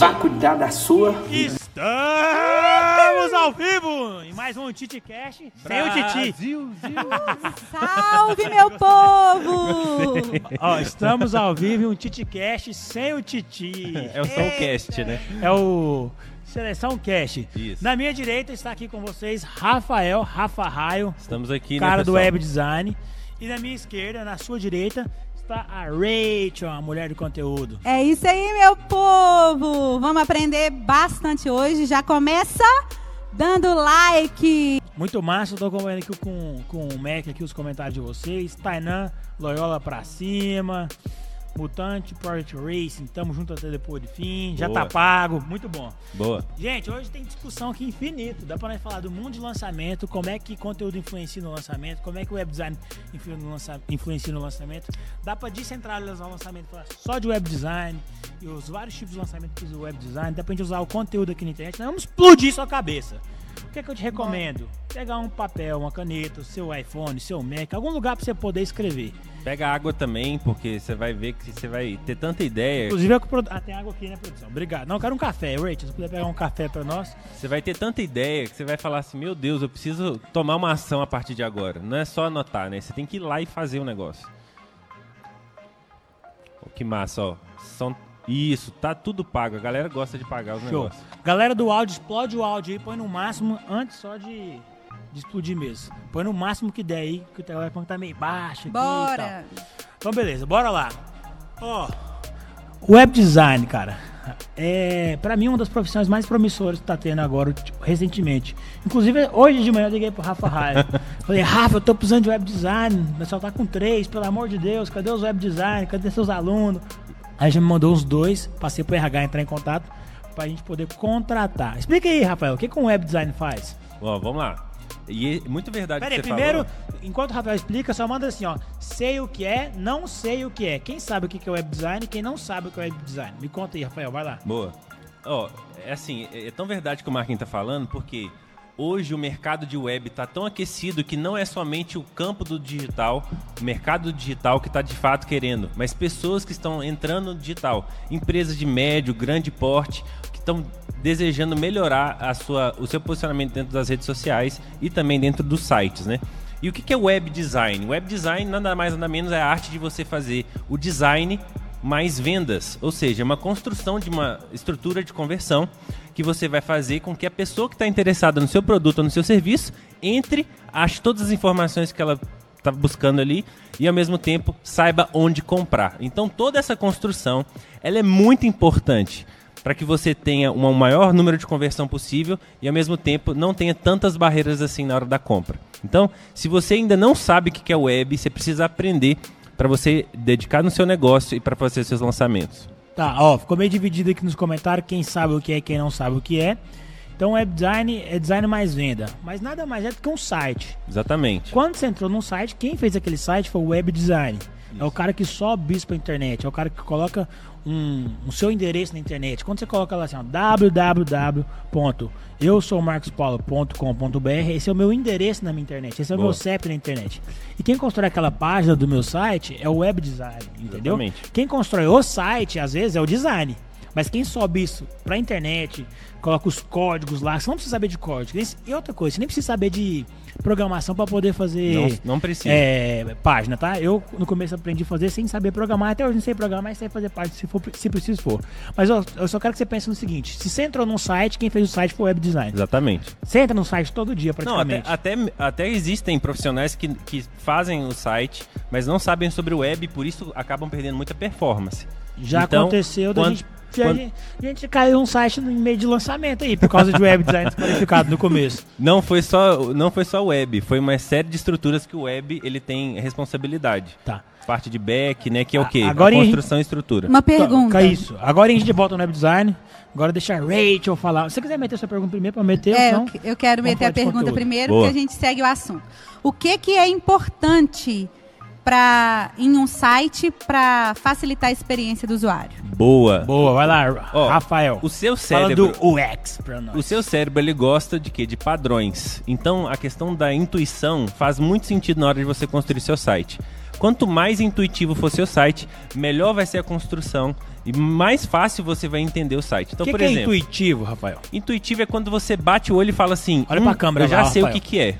Vá cuidar da sua. Estamos ao vivo em mais um TitiCast sem o Titi. Salve, meu povo! Ó, estamos ao vivo em um TitiCast sem o Titi. É o Soulcast, né? É o Seleção Cast. Isso. Na minha direita está aqui com vocês Rafael Rafa Raio, Estamos aqui, cara né, do web design. E na minha esquerda, na sua direita, está a Rachel, a mulher de conteúdo. É isso aí, meu povo! Vamos aprender bastante hoje. Já começa dando like. Muito massa, eu tô acompanhando aqui com, com o Mac aqui os comentários de vocês. Tainan, Loyola pra cima. Mutante, Project Racing, tamo junto até depois do fim. Já Boa. tá pago, muito bom. Boa. Gente, hoje tem discussão aqui infinito. Dá pra nós falar do mundo de lançamento, como é que conteúdo influencia no lançamento, como é que o web design influencia no lançamento. Dá pra descentralizar o lançamento, falar só de web design e os vários tipos de lançamento que o web design. Dá pra gente usar o conteúdo aqui na internet. Nós vamos explodir sua cabeça. O que é que eu te recomendo? Pegar um papel, uma caneta, o seu iPhone, seu Mac, algum lugar pra você poder escrever. Pega água também, porque você vai ver que você vai ter tanta ideia. Inclusive, é que o produ- ah, tem água aqui, né, produção? Obrigado. Não, eu quero um café. Rachel, se puder pegar um café pra nós. Você vai ter tanta ideia que você vai falar assim: Meu Deus, eu preciso tomar uma ação a partir de agora. Não é só anotar, né? Você tem que ir lá e fazer o negócio. Oh, que massa, ó. São... Isso, tá tudo pago. A galera gosta de pagar os Show. negócios. Galera do áudio, explode o áudio aí, põe no máximo, antes só de, de explodir mesmo. Põe no máximo que der aí, que o telefone tá meio baixo aqui e Bora! tal. Então, beleza, bora lá. Ó, web design, cara, é pra mim uma das profissões mais promissoras que tá tendo agora, tipo, recentemente. Inclusive, hoje de manhã eu liguei pro Rafa Raia. Falei, Rafa, eu tô precisando de web design, o pessoal tá com três, pelo amor de Deus, cadê os web design, cadê seus alunos? Aí já me mandou uns dois, passei pro RH entrar em contato pra gente poder contratar. Explica aí, Rafael, o que, que um web design faz? Ó, vamos lá. E é muito verdade Pera aí, que você primeiro, falou. enquanto o Rafael explica, só manda assim, ó. Sei o que é, não sei o que é. Quem sabe o que é web design, quem não sabe o que é web design. Me conta aí, Rafael, vai lá. Boa. Ó, é assim, é é tão verdade que o Marquinhos tá falando, porque hoje o mercado de web tá tão aquecido que não é somente o campo do digital, o mercado digital que tá de fato querendo, mas pessoas que estão entrando no digital, empresas de médio, grande porte, que estão desejando melhorar a sua, o seu posicionamento dentro das redes sociais e também dentro dos sites, né? E o que é web design? Web design nada mais nada menos é a arte de você fazer o design mais vendas, ou seja, uma construção de uma estrutura de conversão que você vai fazer com que a pessoa que está interessada no seu produto ou no seu serviço entre, ache todas as informações que ela está buscando ali e ao mesmo tempo saiba onde comprar. Então toda essa construção ela é muito importante para que você tenha um maior número de conversão possível e ao mesmo tempo não tenha tantas barreiras assim na hora da compra. Então, se você ainda não sabe o que é web, você precisa aprender para você dedicar no seu negócio e para fazer seus lançamentos. Tá, ó, ficou meio dividido aqui nos comentários, quem sabe o que é, quem não sabe o que é. Então, web design é design mais venda, mas nada mais é do que um site. Exatamente. Quando você entrou num site, quem fez aquele site foi o web design. É o cara que sobe isso pra internet, é o cara que coloca um, o seu endereço na internet. Quando você coloca lá assim, www.eusoumarcospaulo.com.br, esse é o meu endereço na minha internet, esse é o Boa. meu CEP na internet. E quem constrói aquela página do meu site é o web design, entendeu? Exatamente. Quem constrói o site, às vezes, é o design. Mas quem sobe isso pra internet, coloca os códigos lá, você não precisa saber de código. E outra coisa, você nem precisa saber de programação pra poder fazer Não, não precisa. é, página, tá? Eu no começo aprendi a fazer sem saber programar, até hoje não sei programar, mas sei fazer página se, for, se preciso for. Mas ó, eu só quero que você pense no seguinte: se você entrou num site, quem fez o site foi o web design. Exatamente. Você entra no site todo dia, Não, até, praticamente. até, até existem profissionais que, que fazem o site, mas não sabem sobre o web e por isso acabam perdendo muita performance. Já Então, aconteceu da quando- gente. Já quando- A gente, a gente caiu um site no meio de lançamento aí, por causa de web design desqualificado no começo. Não foi só não foi só web, foi uma série de estruturas que o web ele tem responsabilidade. Tá. Parte de back, né, que é o quê? agora a construção e estrutura. Uma pergunta. Toca isso. Agora a gente volta no web design. Agora deixa a Rachel falar. Se você quiser meter sua pergunta primeiro pra meter, É, não. eu, que- quero meter a pergunta conteúdo. primeiro, Boa. porque a gente segue o assunto. O que, que é importante pra, em um site para facilitar a experiência do usuário? Boa. Boa, vai lá, Ó, Rafael. O seu Fala cérebro. do UX pra nós. O seu cérebro ele gosta de quê? De padrões. Então a questão da intuição faz muito sentido na hora de você construir seu site. Quanto mais intuitivo for seu site, melhor vai ser a construção e mais fácil você vai entender o site. Então, O que, por que é exemplo, intuitivo, Rafael? intuitivo é quando você bate o olho e fala assim: Olha "Hum, pra câmera eu já lá, sei o Rafael." que, que é.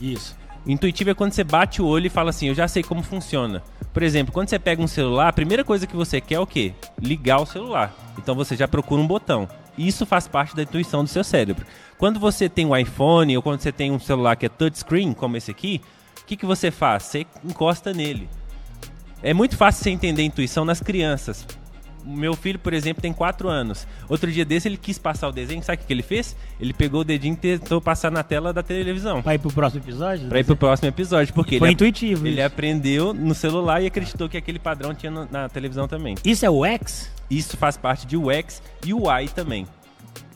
Isso. Intuitivo é quando você bate o olho e fala assim, eu já sei como funciona. Por exemplo, quando você pega um celular, a primeira coisa que você quer é o quê? Ligar o celular. Então você já procura um botão. Isso faz parte da intuição do seu cérebro. Quando você tem um iPhone ou quando você tem um celular que é touchscreen, como esse aqui, o que, que você faz? Você encosta nele. É muito fácil você entender a intuição nas crianças. O meu filho, por exemplo, tem 4 anos. Outro dia desse ele quis passar o desenho, sabe o que ele fez? Ele pegou o dedinho e tentou passar na tela da televisão. Pra ir pro próximo episódio? Pra ir pro próximo episódio, porque Foi ele, intuitivo ele isso. aprendeu no celular e acreditou que aquele padrão tinha no- na televisão também. Isso é UX? Isso faz parte de UX e UI também.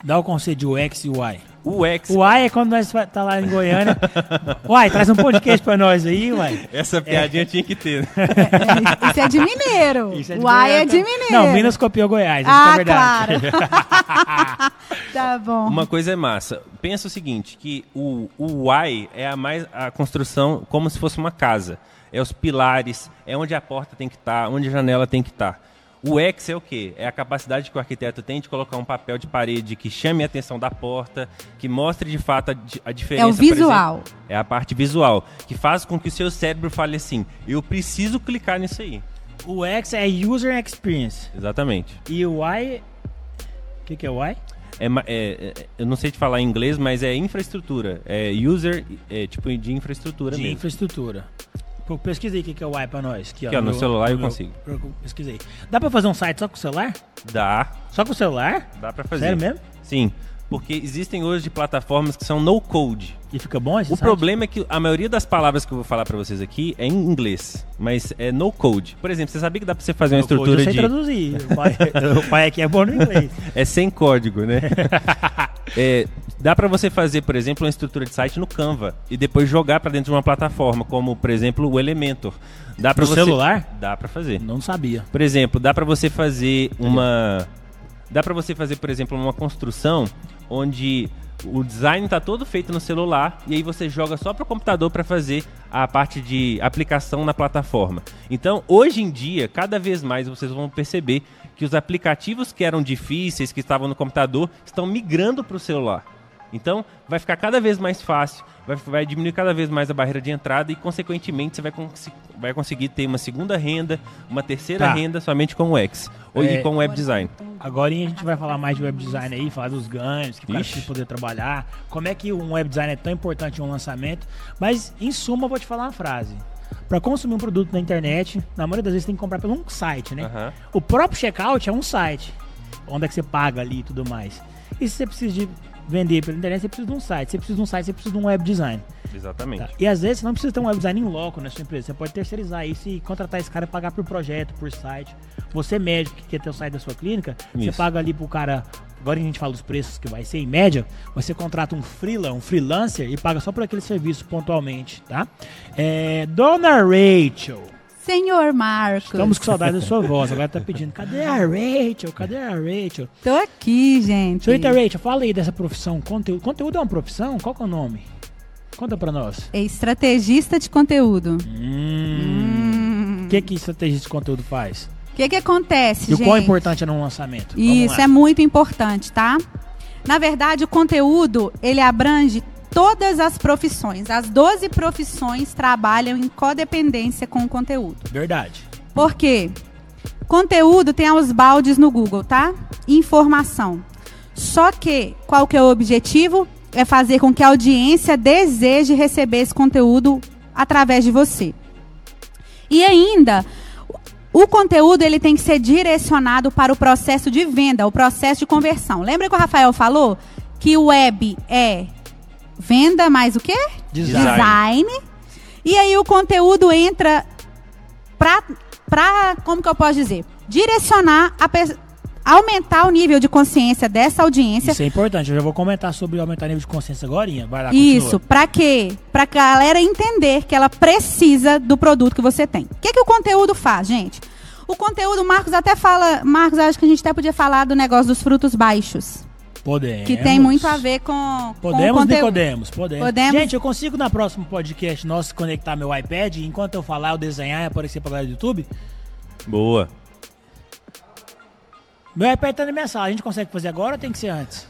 Dá o conceito de UX e UI. UX, Uai é quando nós tá lá em Goiânia. Uai, traz um podcast pra nós aí, uai. essa piadinha tinha que ter. né? Isso é de mineiro. Isso é de Uai é Goiânia, de tá? mineiro. Não, Minas copiou Goiás, isso Ah, que é verdade. claro. tá bom. Uma coisa é massa. Pensa o seguinte, que o, o UI é a mais a construção como se fosse uma casa. É os pilares, é onde a porta tem que estar, onde a janela tem que estar. O X é o quê? É a capacidade que o arquiteto tem de colocar um papel de parede que chame a atenção da porta, que mostre de fato a, a diferença. É o por exemplo. visual. É a parte visual, que faz com que o seu cérebro fale assim: eu preciso clicar nisso aí. O X é User Experience. Exatamente. E o Y... O que, que é o Y? É, é- é- eu não sei te falar em inglês, mas é infraestrutura. É user, é tipo de infraestrutura De mesmo. infraestrutura. Pesquisei o que, que é o Y pra nós. Aqui, ó, Aqui, ó, no celular eu meu- consigo. pesquisei. Dá pra fazer um site só com o celular? Dá, Só com o celular? dá pra fazer. Sério mesmo? Sim, porque existem hoje plataformas que são no code. E fica bom esse O site? problema é que a maioria das palavras que eu vou falar pra vocês aqui é em inglês, mas é no code. Por exemplo, você sabia que dá pra você fazer uma estrutura eu sei de traduzir. O pai, o pai aqui é bom no inglês. é sem código, né? É, dá pra você fazer, por exemplo, uma estrutura de site no Canva e depois jogar pra dentro de uma plataforma, como por exemplo o Elementor. Dá para No celular? Dá pra fazer. Não sabia. Por exemplo, dá pra você fazer uma dá pra você fazer, por exemplo, uma construção onde o design tá todo feito no celular e aí você joga só pro computador pra fazer a parte de aplicação na plataforma. Então, hoje em dia, cada vez mais vocês vão perceber que os aplicativos que eram difíceis, que estavam no computador, estão migrando para o celular. Então, vai ficar cada vez mais fácil, vai, vai diminuir cada vez mais a barreira de entrada e, consequentemente, você vai, consi- vai conseguir ter uma segunda renda, uma terceira Tá. renda somente com o X ou É. e com o web design. Agora a gente vai falar mais de web design aí, falar dos ganhos, que o cara Ixi. poder trabalhar, como é que um web design é tão importante em um lançamento. Mas, em suma, eu vou te falar uma frase. Para consumir um produto na internet, na maioria das vezes tem que comprar pelo um site, né? Aham. O próprio checkout é um site, onde é que você paga ali e tudo mais. E se você precisa de vender pela internet, você precisa de um site. Se você precisa de um site, você precisa de um web design. Exatamente. Tá? E às vezes você não precisa ter um web design em loco na sua empresa. Você pode terceirizar isso e contratar esse cara e pagar por projeto, por site. Você médico que quer ter o site da sua clínica, você Isso. paga ali pro cara. Agora a gente fala dos preços que vai ser em média. Você contrata um freela, um freelancer e paga só por aquele serviço pontualmente, tá? É, Dona Rachel. Senhor Marcos. Estamos com saudade da sua voz. Agora tá pedindo, cadê a Rachel? Cadê a Rachel? Tô aqui, gente. Senhorita Rachel, fala aí dessa profissão. Conteúdo, conteúdo é uma profissão? Qual que é o nome? Conta pra nós. É estrategista de conteúdo. Hum. O que que estrategista de conteúdo faz? O que que acontece, E o gente? quão importante é num lançamento? Isso é muito importante, tá? Na verdade, o conteúdo, ele abrange todas as profissões. As 12 profissões trabalham em codependência com o conteúdo. Verdade. Por quê? Conteúdo tem aos baldes no Google, tá? Informação. Só que, qual que é o objetivo? É fazer com que a audiência deseje receber esse conteúdo através de você. E ainda, o conteúdo ele tem que ser direcionado para o processo de venda, o processo de conversão. Lembra que o Rafael falou que o web é venda mais o quê? Design. Design. E aí o conteúdo entra para para como que eu posso dizer? Direcionar a, aumentar o nível de consciência dessa audiência. Isso é importante. Eu já vou comentar sobre aumentar o nível de consciência agora. Vai lá, Isso, continua. pra quê? Pra galera entender que ela precisa do produto que você tem. O que, que o conteúdo faz, gente? O conteúdo, o Marcos até fala, Marcos, acho que a gente até podia falar do negócio dos frutos baixos. Podemos. Que tem muito a ver com, com o Podemos, conteúdo. podemos, podemos. Podemos? Gente, eu consigo na próximo podcast nosso conectar meu iPad e enquanto eu falar, eu desenhar e aparecer pra galera do YouTube? Boa. Meu iPad tá na minha sala. A gente consegue fazer agora ou tem que ser antes?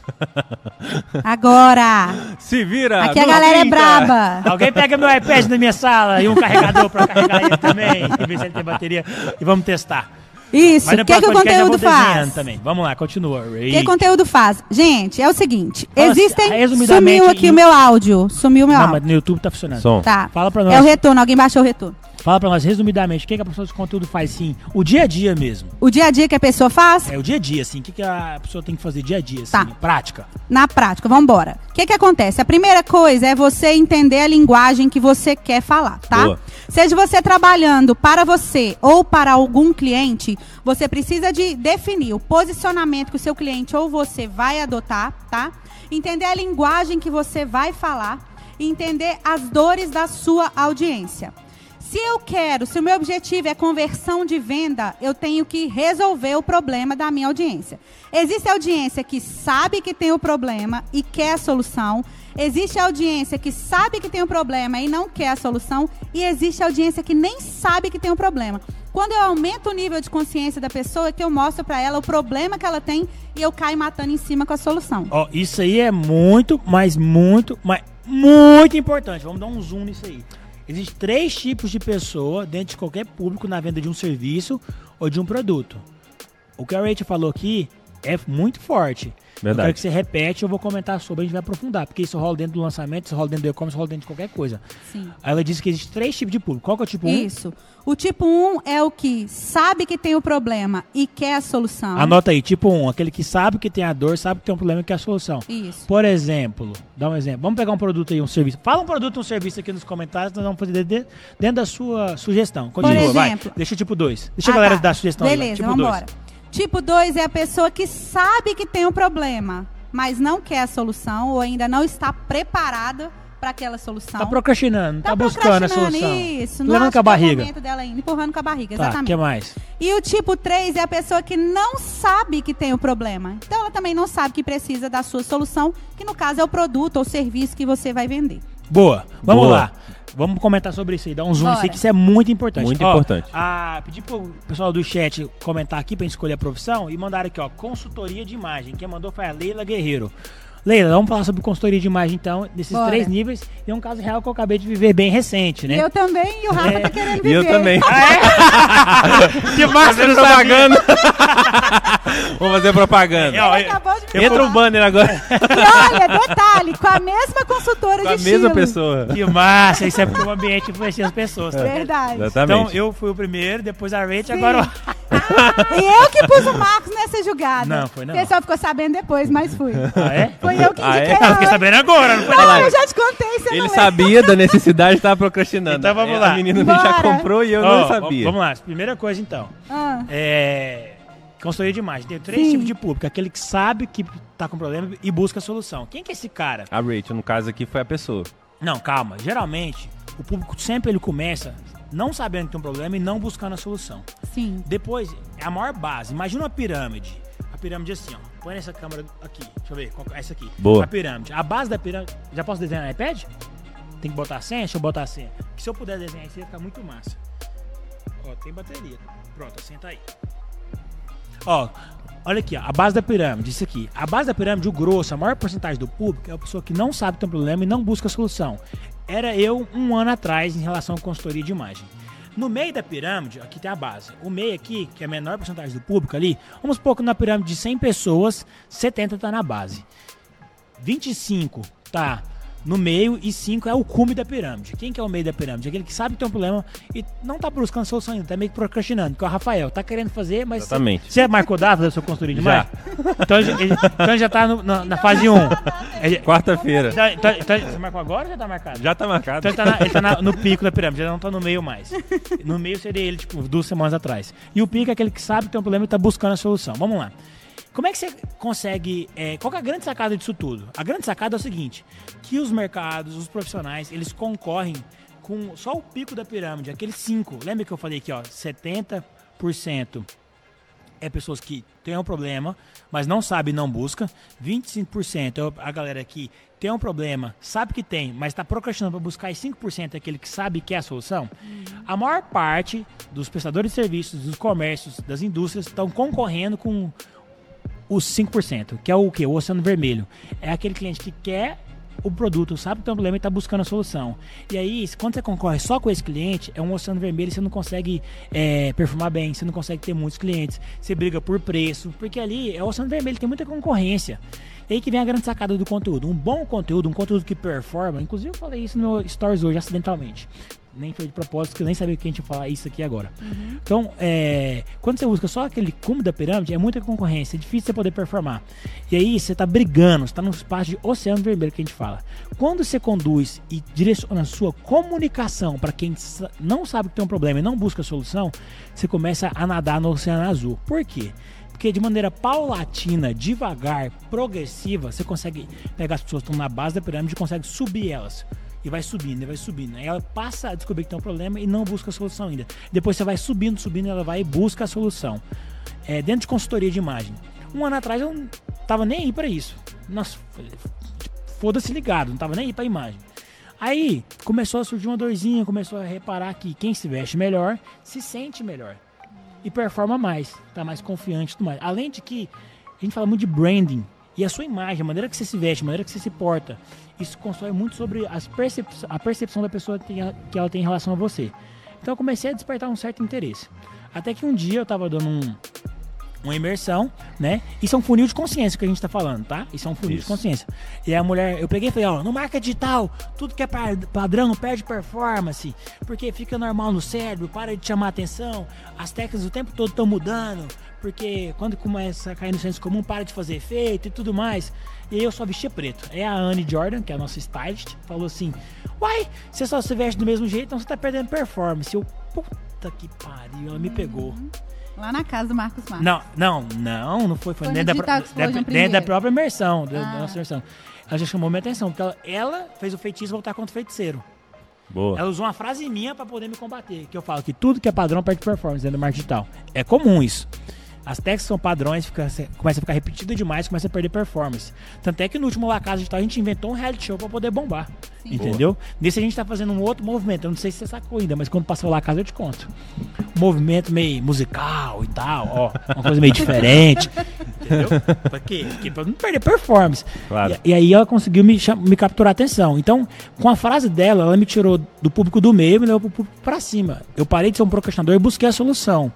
Agora, Se vira! aqui a galera é 30. braba. Alguém pega meu iPad na minha sala e um carregador pra carregar ele também, e ver se ele tem bateria. E vamos testar. Isso, o que, que o conteúdo faz? também. Vamos lá, continua. O que o conteúdo faz? Gente, é o seguinte, Fala assim, existem... Sumiu aqui em- o meu áudio, sumiu o meu Não, áudio. mas no YouTube tá funcionando. Som. Tá. Fala pra É nós. o retorno, alguém baixou o retorno. Fala pra nós resumidamente o que, que a pessoa de conteúdo faz sim. O dia a dia mesmo. O dia a dia que a pessoa faz, É o dia a dia, assim. O que, que a pessoa tem que fazer dia a dia, assim. Tá. Prática. na prática, vamos embora. O que que acontece? A primeira coisa é você entender a linguagem que você quer falar, tá? Boa. Seja você trabalhando para você ou para algum cliente, você precisa de definir o posicionamento que o seu cliente ou você vai adotar, tá? Entender a linguagem que você vai falar e entender as dores da sua audiência. Se eu quero, se o meu objetivo é conversão de venda, eu tenho que resolver o problema da minha audiência. Existe audiência que sabe que tem o problema e quer a solução. Existe audiência que sabe que tem o problema e não quer a solução. E existe audiência que nem sabe que tem o problema. Quando eu aumento o nível de consciência da pessoa, é que eu mostro para ela o problema que ela tem e eu caio matando em cima com a solução. Ó, isso aí é muito, mas muito, mas muito importante. Vamos dar um zoom nisso aí. Existem três tipos de pessoa dentro de qualquer público na venda de um serviço ou de um produto. O que a Rachel falou aqui é muito forte. Eu Verdade. quero que você repete, eu vou comentar sobre, a gente vai aprofundar, porque isso rola dentro do lançamento, isso rola dentro do e-commerce, rola dentro de qualquer coisa. Sim. Aí ela disse que existe três tipos de público. Qual que é o tipo 1? Isso. O tipo 1 é o que sabe que tem o problema e quer a solução. Anota aí, tipo 1, aquele que sabe que tem a dor, sabe que tem um problema e quer a solução. Isso. Por exemplo, dá um exemplo. Vamos pegar um produto aí, um serviço. Fala um produto, um serviço aqui nos comentários, nós vamos fazer de- dentro da sua sugestão. Continua, vai. exemplo- Deixa o tipo 2. Deixa Ah, a galera tá. dar a sugestão aí. vai. Beleza, tipo vamos dois. embora. Tipo 2 é a pessoa que sabe que tem um problema, mas não quer a solução ou ainda não está preparada para aquela solução. Tá procrastinando, tá, Tá buscando a procrastinando, solução. Isso, não Levando acha com a barriga. dela ainda, empurrando com a barriga, Tá, exatamente. que mais? E o tipo 3 é a pessoa que não sabe que tem o problema. Então ela também não sabe que precisa da sua solução, que no caso é o produto ou serviço que você vai vender. Boa, vamos Boa. lá. Vamos comentar sobre isso aí, dar um zoom Bora. nisso aí, que isso é muito importante. Muito Ó, importante. A, pedir pro pessoal do chat comentar aqui pra gente escolher a profissão e mandaram aqui, ó, consultoria de imagem. Quem mandou foi a Leila Guerreiro. Leila, vamos falar sobre consultoria de imagem então, desses Bora. três níveis. E é um caso real que eu acabei de viver bem recente, né? E eu também, e o Rafa É. tá querendo E viver. eu também. que massa, propaganda. Vamos fazer propaganda. É, ó, Ele acabou de eu Entra falar. um banner agora E olha, detalhe, com a mesma consultora com a de mesma estilo. pessoa. Que massa, isso é porque o ambiente influencia as pessoas. Tá? Verdade. Exatamente. Então eu fui o primeiro, depois a Rachel, agora o E eu que pus o Marcos nessa jogada. Não, foi não. Você só ficou sabendo depois, mas fui. Ah, é? Foi eu que Ah, é? Ah, fiquei ela. sabendo agora, não foi Não, eu já te contei, você Ele não sabia da necessidade e estava procrastinando. Então vamos É, lá. A menina Bora. já comprou e eu Ó, não sabia. Vamos lá, primeira coisa então. Ah, É. Consultoria de imagem. Tem três Sim. tipos de público. Aquele que sabe que tá com problema e busca a solução. Quem que é esse cara? A Rachel, no caso aqui, foi a pessoa. Não, calma. Geralmente, o público sempre ele começa não sabendo que tem um problema e não buscando a solução. sim. Depois, é a maior base. Imagina uma pirâmide. A pirâmide é assim, ó. Põe nessa câmera aqui. Deixa eu ver. qual- Essa aqui. Boa. A pirâmide. A base da pirâmide. Já posso desenhar no iPad? Tem que botar a senha? Deixa eu botar a senha. Que se eu puder desenhar isso, ia ficar muito massa. Ó, tem bateria. Pronto, a senha tá aí. Ó, olha aqui, ó, a base da pirâmide, isso aqui. A base da pirâmide, o grosso, a maior porcentagem do público é a pessoa que não sabe que tem um problema e não busca a solução. Era eu um ano atrás em relação à consultoria de imagem. No meio da pirâmide, aqui tem a base. O meio aqui, que é a menor porcentagem do público ali, vamos supor que na pirâmide de 100 pessoas, 70 tá na base. 25 tá no meio e 5 é o cume da pirâmide. Quem que é o meio da pirâmide? Aquele que sabe que tem um problema e não tá buscando solução ainda, tá meio que procrastinando, que é o Rafael. Tá querendo fazer, mas... Exatamente. Você marcou data da sua consultoria de Já. Então, ele, ele- então já tá no- na, na fase 1. Ele, Quarta-feira. então, então- então- você marcou agora ou já tá marcado? Já tá marcado. Então ele tá, na- ele tá na- no pico da pirâmide, ele não tá no meio mais. No meio seria ele, tipo, duas semanas atrás. E o pico é aquele que sabe que tem um problema e tá buscando a solução. Vamos lá. Como é que você consegue. é, qual é a grande sacada disso tudo? A grande sacada é o seguinte: que os mercados, os profissionais, eles concorrem com só o pico da pirâmide, aqueles 5. Lembra que eu falei aqui, ó, 70% é pessoas que têm um problema, mas não sabe e não busca. 25% é a galera que tem um problema, sabe que tem, mas está procrastinando para buscar. E 5% é aquele que sabe que é a solução. A maior parte dos prestadores de serviços, dos comércios, das indústrias estão concorrendo com os 5%, que é o que? O oceano vermelho. É aquele cliente que quer o produto, sabe que tem um problema e está buscando a solução. E aí, quando você concorre só com esse cliente, é um oceano vermelho e você não consegue é, performar bem, você não consegue ter muitos clientes, você briga por preço, porque ali é o oceano vermelho, tem muita concorrência. E aí que vem a grande sacada do conteúdo. Um bom conteúdo, um conteúdo que performa, inclusive eu falei isso no stories hoje, acidentalmente. Nem foi de propósito, que eu nem sabia que a gente ia falar isso aqui agora. Então, é, quando você busca só aquele cume da pirâmide, é muita concorrência, é difícil você poder performar. E aí você tá brigando, você tá num espaço de oceano vermelho que a gente fala. Quando você conduz e direciona a sua comunicação para quem não sabe que tem um problema e não busca a solução, você começa a nadar no oceano azul. Por quê? Porque de maneira paulatina, devagar, progressiva, você consegue pegar as pessoas que estão na base da pirâmide e consegue subir elas. E vai subindo, e vai subindo. Aí ela passa a descobrir que tem um problema e não busca a solução ainda. Depois você vai subindo, subindo, ela vai e busca a solução. É, dentro de consultoria de imagem. Um ano atrás eu não tava nem aí pra isso. Nossa, foda-se ligado, não tava nem aí pra imagem. Aí começou a surgir uma dorzinha, começou a reparar que quem se veste melhor se sente melhor e performa mais, tá mais confiante e tudo mais. Além de que a gente fala muito de branding e a sua imagem, a maneira que você se veste, a maneira que você se porta, isso constrói muito sobre as percep a percepção da pessoa que tem- que ela tem em relação a você. Então eu comecei a despertar um certo interesse. Até que um dia eu tava dando um, uma imersão, né? Isso é um funil de consciência que a gente tá falando, tá? Isso é um funil de Isso. consciência. E a mulher, eu peguei e falei, ó, no marca digital, tudo que é pa- padrão perde performance, porque fica normal no cérebro, para de chamar atenção, as técnicas o tempo todo estão mudando, porque quando começa a cair no senso comum, para de fazer efeito e tudo mais. E aí eu só vestia preto. É a Anne Jordan, que é a nossa stylist, falou assim: Uai, você só se veste do mesmo jeito, então você tá perdendo performance. Eu, puta que pariu, ela me pegou. Lá na casa do Marcos Marques. Não, não, não, não foi. Foi, Foi dentro, da, da- primeiro. dentro da própria imersão, da, da Ah. nossa imersão. Ela já chamou minha atenção, porque ela, ela fez o feitiço voltar contra o feiticeiro. Boa. Ela usou uma frase minha pra poder me combater, que eu falo que tudo que é padrão perde performance dentro do marketing digital. É comum isso. As técnicas são padrões, fica, começa a ficar repetida demais, começa a perder performance. Tanto é que no último La Casa Digital a gente inventou um reality show pra poder bombar. Entendeu? Nesse a gente tá fazendo um outro movimento. Eu não sei se você sacou ainda, mas quando passar o La Casa eu te conto. Um movimento meio musical e tal, ó. Uma coisa meio diferente. entendeu? Pra quê? Porque pra não perder performance. Claro. E, e aí ela conseguiu me, me capturar a atenção. Então, com a frase dela, ela me tirou do público do meio e me levou pro público pra cima. Eu parei de ser um procrastinador e busquei a solução.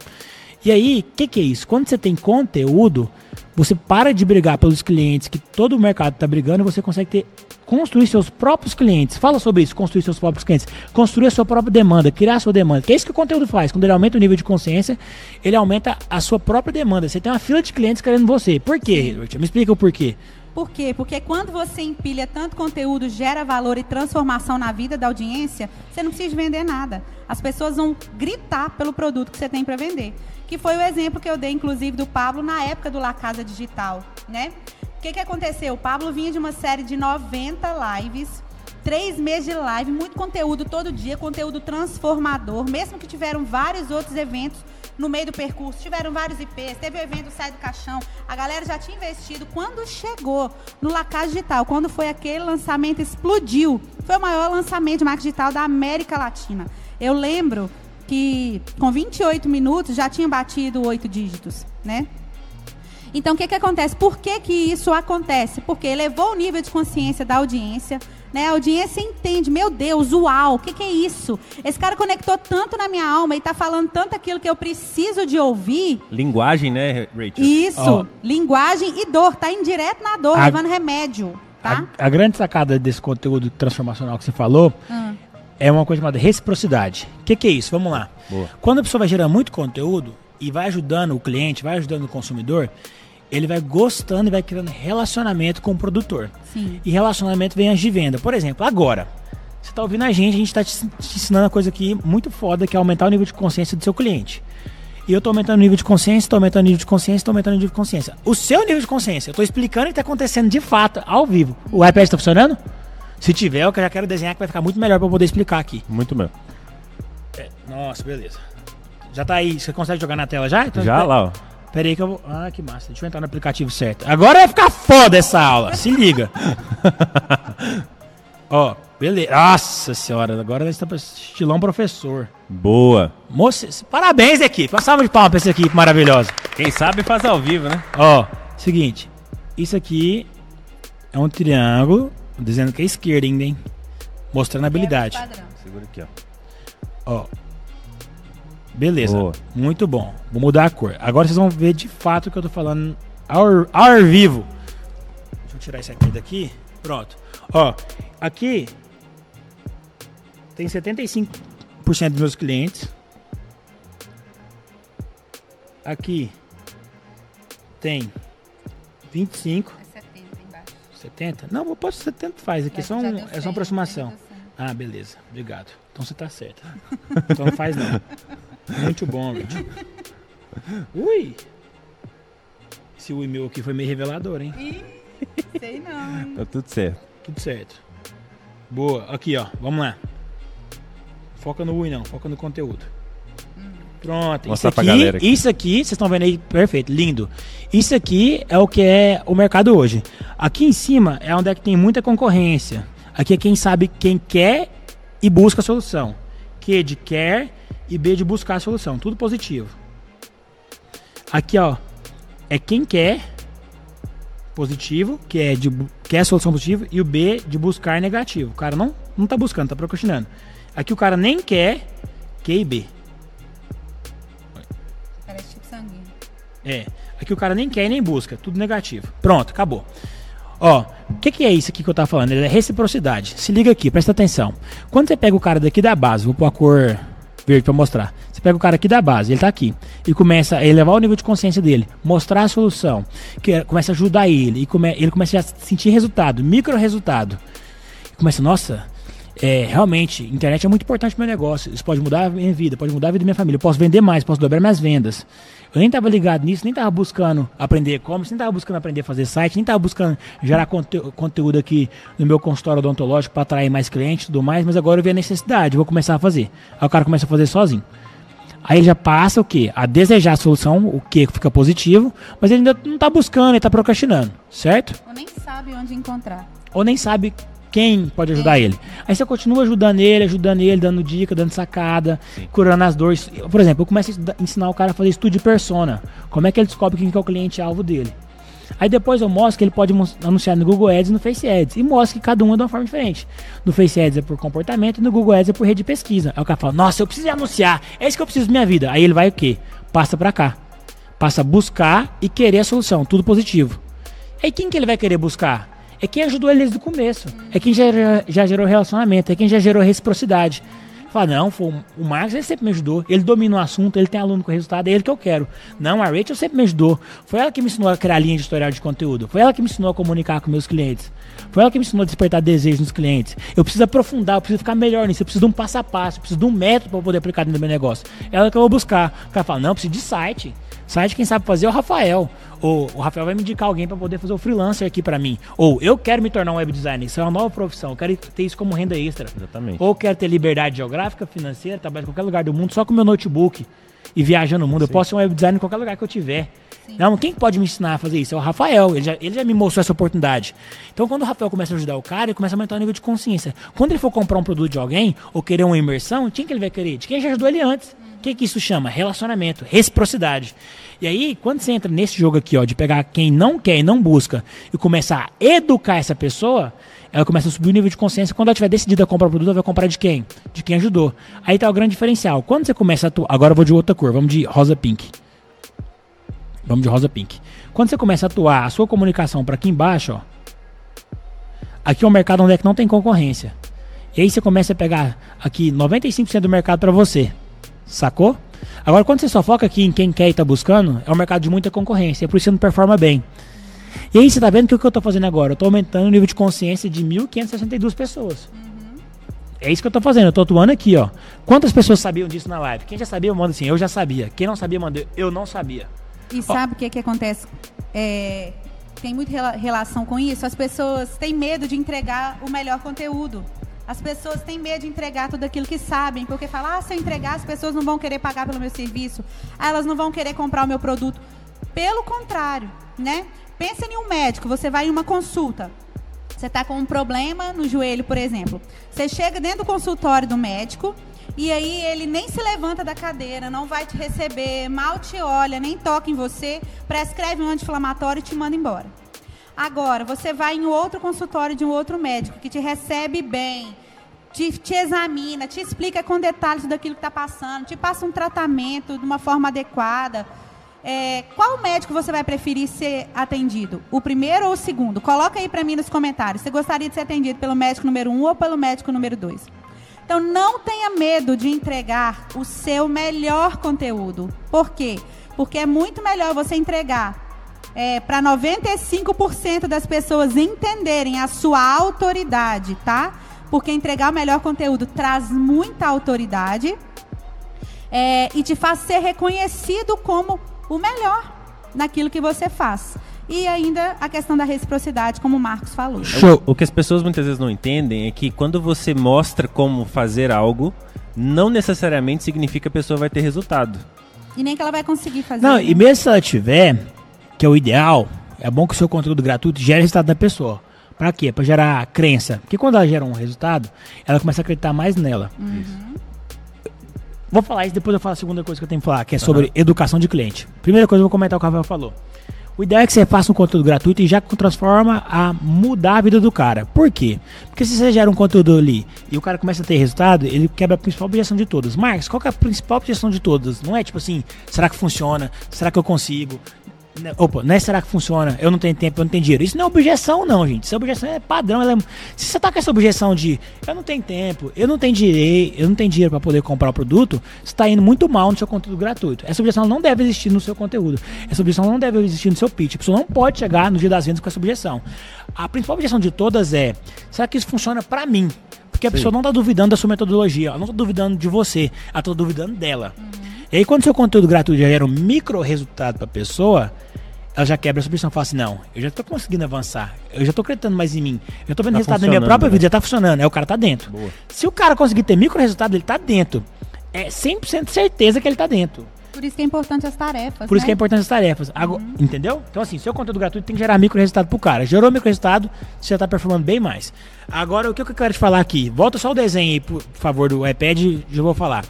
E aí, o que, que é isso? Quando você tem conteúdo, você para de brigar pelos clientes que todo o mercado está brigando e você consegue ter construir seus próprios clientes. Fala sobre isso, construir seus próprios clientes. Construir a sua própria demanda, criar a sua demanda. Que é isso que o conteúdo faz. Quando ele aumenta o nível de consciência, ele aumenta a sua própria demanda. Você tem uma fila de clientes querendo você. Por quê, Richard? Me explica o porquê. Por quê? Porque quando você empilha tanto conteúdo, gera valor e transformação na vida da audiência, você não precisa vender nada. As pessoas vão gritar pelo produto que você tem para vender. Que foi o exemplo que eu dei, inclusive, do Pablo na época do La Casa Digital, né? O que, que aconteceu? O Pablo vinha de uma série de 90 lives, três meses de live, muito conteúdo todo dia, conteúdo transformador, mesmo que tiveram vários outros eventos no meio do percurso, tiveram vários IPs, teve o evento Sai do Caixão, a galera já tinha investido. Quando chegou no Lacaz Digital, quando foi aquele lançamento, explodiu. Foi o maior lançamento de marketing digital da América Latina. Eu lembro que com 28 minutos já tinha batido oito dígitos, né? Então, o que, que acontece? Por que, que isso acontece? Porque elevou o nível de consciência da audiência. Né? A audiência entende, meu Deus, uau, o que, que é isso? Esse cara conectou tanto na minha alma e está falando tanto aquilo que eu preciso de ouvir. Linguagem, né, Rachel? Isso, Ó. linguagem e dor, tá indo direto na dor, A- levando remédio, tá? A, a grande sacada desse conteúdo transformacional que você falou Ah. É uma coisa chamada reciprocidade. O que, que é isso? Vamos lá. Boa. Quando a pessoa vai gerando muito conteúdo e vai ajudando o cliente, vai ajudando o consumidor, ele vai gostando e vai criando relacionamento com o produtor. Sim. E relacionamento vem antes de venda. Por exemplo, agora, você está ouvindo a gente, a gente está te, te ensinando uma coisa aqui muito foda, que é aumentar o nível de consciência do seu cliente. E eu tô aumentando o nível de consciência, tô aumentando o nível de consciência, tô aumentando o nível de consciência. O seu nível de consciência, eu tô explicando o que tá acontecendo de fato, ao vivo. O iPad tá funcionando? Se tiver, eu já quero desenhar que vai ficar muito melhor pra eu poder explicar aqui. Muito bem. Nossa, beleza. Já tá aí, você consegue jogar na tela já? Então, Já pe- lá, ó. Pera aí que eu vou. Ah, que massa. Deixa eu entrar no aplicativo certo. Agora vai ficar foda essa aula. Se liga. Ó, beleza. Nossa senhora, agora nós estamos estilão professor. Boa. Moça, parabéns, equipe. Uma salva de palmas pra essa equipe maravilhosa. Quem sabe faz ao vivo, né? Ó, seguinte. Isso aqui é um triângulo, dizendo que é esquerda ainda, hein? Mostrando a habilidade. Segura aqui, ó. Ó. Beleza. Boa. Muito bom. Vou mudar a cor. Agora vocês vão ver de fato o que eu tô falando ao, ao vivo. Deixa eu tirar isso aqui daqui. Pronto. Ó, aqui tem 75% dos meus clientes. Aqui tem 25, 70. Não, pode ser 70 faz aqui, é só, um, é só uma aproximação. Ah, beleza. Obrigado. Então você tá certo. Então não faz não. Muito bom, Rich. Ui! Esse ui meu aqui foi meio revelador, hein? Sei não, hein? Tá tudo certo. Tudo certo. Boa. Aqui, ó. Vamos lá. Foca no ui não, foca no conteúdo. Pronto. Mostrar isso pra aqui, galera aqui. isso aqui, vocês estão vendo aí, perfeito, lindo. Isso aqui é o que é o mercado hoje. Aqui em cima é onde é que tem muita concorrência. Aqui é quem sabe quem quer e busca a solução. Q de quer e B de buscar a solução. Tudo positivo. Aqui, ó, é quem quer positivo, que é de quer a solução positiva, e o B de buscar negativo. O cara não, não tá buscando, tá procrastinando. Aqui o cara nem quer Q e B. É. Aqui o cara nem quer nem busca. Tudo negativo. Pronto, acabou. Ó, o que, que é isso aqui que eu tava falando? É reciprocidade. Se liga aqui, presta atenção. Quando você pega o cara daqui da base, vou pôr a cor verde pra mostrar. Você pega o cara aqui da base, ele tá aqui, e começa a elevar o nível de consciência dele, mostrar a solução, que é- começa a ajudar ele, e come, ele começa a sentir resultado, micro resultado. E começa, nossa, é, realmente, internet é muito importante pro meu negócio. Isso pode mudar a minha vida, pode mudar a vida da minha família. Eu posso vender mais, posso dobrar minhas vendas. Eu nem tava ligado nisso, nem tava buscando aprender e-commerce, nem tava buscando aprender a fazer site, nem tava buscando gerar conte- conteúdo aqui no meu consultório odontológico para atrair mais clientes e tudo mais, mas agora eu vi a necessidade, vou começar a fazer. Aí o cara começa a fazer sozinho. Aí ele já passa o quê? A desejar a solução, o que fica positivo, mas ele ainda não tá buscando, ele tá procrastinando, certo? Ou nem sabe onde encontrar. ou nem sabe quem pode ajudar ele. Aí você continua ajudando ele, ajudando ele, dando dica, dando sacada, curando as dores. Por exemplo, eu começo a ensinar o cara a fazer estudo de persona. Como é que ele descobre quem que é o cliente-alvo dele. Aí depois eu mostro que ele pode anunciar no Google Ads e no Face Ads. E mostro que cada um é de uma forma diferente. No Face Ads é por comportamento e no Google Ads é por rede de pesquisa. Aí o cara fala, nossa, eu preciso anunciar. É isso que eu preciso da minha vida. Aí ele vai o quê? Passa pra cá. Passa a buscar e querer a solução. Tudo positivo. Aí quem que ele vai querer buscar? É quem ajudou ele desde o começo. É quem já, já gerou relacionamento. É quem já gerou reciprocidade. Fala, não, foi o- Marcos ele sempre me ajudou. Ele domina o assunto, ele tem aluno com resultado, é ele que eu quero. Não, a Rachel sempre me ajudou. Foi ela que me ensinou a criar linha editorial de conteúdo. Foi ela que me ensinou a comunicar com meus clientes. Foi ela que me ensinou a despertar desejos nos clientes. Eu preciso aprofundar, eu preciso ficar melhor nisso. Eu preciso de um passo a passo, eu preciso de um método para poder aplicar dentro do meu negócio. Ela que eu vou buscar. O cara fala, não, eu preciso de site. Site quem sabe fazer é o Rafael. Ou o Rafael vai me indicar alguém para poder fazer o freelancer aqui para mim. Ou eu quero me tornar um web designer. Isso é uma nova profissão. Eu quero ter isso como renda extra. Exatamente. Ou quero ter liberdade geográfica, financeira, trabalhar em qualquer lugar do mundo só com meu notebook e viajando no mundo. Eu posso ser um web designer em qualquer lugar que eu tiver. Não, quem pode me ensinar a fazer isso? É o Rafael. Ele já, ele já me mostrou essa oportunidade. Então, quando o Rafael começa a ajudar o cara, ele começa a aumentar o nível de consciência. Quando ele for comprar um produto de alguém ou querer uma imersão, de quem que ele vai querer? De quem já ajudou ele antes. Que, que isso chama? Relacionamento, reciprocidade. E aí, quando você entra nesse jogo aqui, ó, de pegar quem não quer e não busca e começar a educar essa pessoa, ela começa a subir o nível de consciência. Quando ela tiver decidida a comprar o produto, ela vai comprar de quem? De quem ajudou. Aí tá o grande diferencial. Quando você começa a atuar. Agora eu vou de outra cor, vamos de rosa pink. Vamos de rosa pink. Quando você começa a atuar a sua comunicação para aqui embaixo, ó. Aqui é um mercado onde é que não tem concorrência. E aí você começa a pegar aqui 95% do mercado para você. Sacou? Agora, quando você só foca aqui em quem quer e tá buscando, é um mercado de muita concorrência. É por isso que você não performa bem. E aí você tá vendo que o que eu tô fazendo agora? Eu tô aumentando o nível de consciência de 1.562 pessoas. É isso que eu tô fazendo, eu tô atuando aqui, ó. Quantas pessoas sabiam disso na live? Quem já sabia, manda assim, eu já sabia. Quem não sabia, manda eu não sabia. E sabe o que, que acontece? É, tem muita rela- relação com isso. As pessoas têm medo de entregar o melhor conteúdo. As pessoas têm medo de entregar tudo aquilo que sabem, porque falam, ah, se eu entregar, as pessoas não vão querer pagar pelo meu serviço, ah, elas não vão querer comprar o meu produto. Pelo contrário, né? Pensa em um médico, você vai em uma consulta. Você está com um problema no joelho, por exemplo. Você chega dentro do consultório do médico e aí ele nem se levanta da cadeira, não vai te receber, mal te olha, nem toca em você, prescreve um anti-inflamatório e te manda embora. Agora, você vai em outro consultório de um outro médico que te recebe bem, te, te examina, te explica com detalhes daquilo que está passando, te passa um tratamento de uma forma adequada. É, qual médico você vai preferir ser atendido? O primeiro ou o segundo? Coloca aí para mim nos comentários. Você gostaria de ser atendido pelo médico número um ou pelo médico número dois? Então não tenha medo de entregar o seu melhor conteúdo. Por quê? Porque é muito melhor você entregar é, para 95% das pessoas entenderem a sua autoridade, tá? Porque entregar o melhor conteúdo traz muita autoridade é, e te faz ser reconhecido como o melhor naquilo que você faz. E ainda a questão da reciprocidade, como o Marcos falou. Show. O que as pessoas muitas vezes não entendem é que quando você mostra como fazer algo, não necessariamente significa que a pessoa vai ter resultado. E nem que ela vai conseguir fazer. Não, né? e mesmo se ela tiver, que é o ideal, é bom que o seu conteúdo gratuito gere resultado da pessoa. Pra quê? Pra gerar crença. Porque quando ela gera um resultado, ela começa a acreditar mais nela. Vou falar isso, depois eu falo a segunda coisa que eu tenho que falar, que é sobre educação de cliente. Primeira coisa, eu vou comentar o que o Rafael falou. O ideal é que você faça um conteúdo gratuito e já transforma a mudar a vida do cara. Por quê? Porque se você gera um conteúdo ali e o cara começa a ter resultado, ele quebra a principal objeção de todas. Marcos, qual que é a principal objeção de todas? Não é tipo assim, será que funciona? Será que eu consigo? Né, Opa, não é será que funciona? Eu não tenho tempo, eu não tenho dinheiro. Isso não é objeção, não, gente. Isso é objeção é padrão. é- Se você tá com essa objeção de eu não tenho tempo, eu não tenho direito, eu não tenho dinheiro para poder comprar o produto, você tá indo muito mal no seu conteúdo gratuito. Essa objeção não deve existir no seu conteúdo. Essa objeção não deve existir no seu pitch. A pessoa não pode chegar no dia das vendas com essa objeção. A principal objeção de todas é: será que isso funciona para mim? Porque a pessoa não tá duvidando da sua metodologia, ela não tá duvidando de você, ela tá duvidando dela. E aí, quando seu conteúdo gratuito já gera um micro resultado pra pessoa, ela já quebra essa objeção e fala assim: não, eu já tô conseguindo avançar, eu já tô acreditando mais em mim, eu já tô vendo Tá resultado na minha própria né? vida, já tá funcionando, aí o cara tá dentro. Boa. Se o cara conseguir ter micro resultado, ele tá dentro. É 100% certeza que ele tá dentro. Por isso que é importante as tarefas. Por isso né? que é importante as tarefas. Ago- Entendeu? Então, assim, seu conteúdo gratuito tem que gerar micro resultado pro cara. Gerou micro resultado, você já tá performando bem mais. Agora, o que eu quero te falar aqui? Volta só o desenho aí, por favor, do iPad, já vou falar.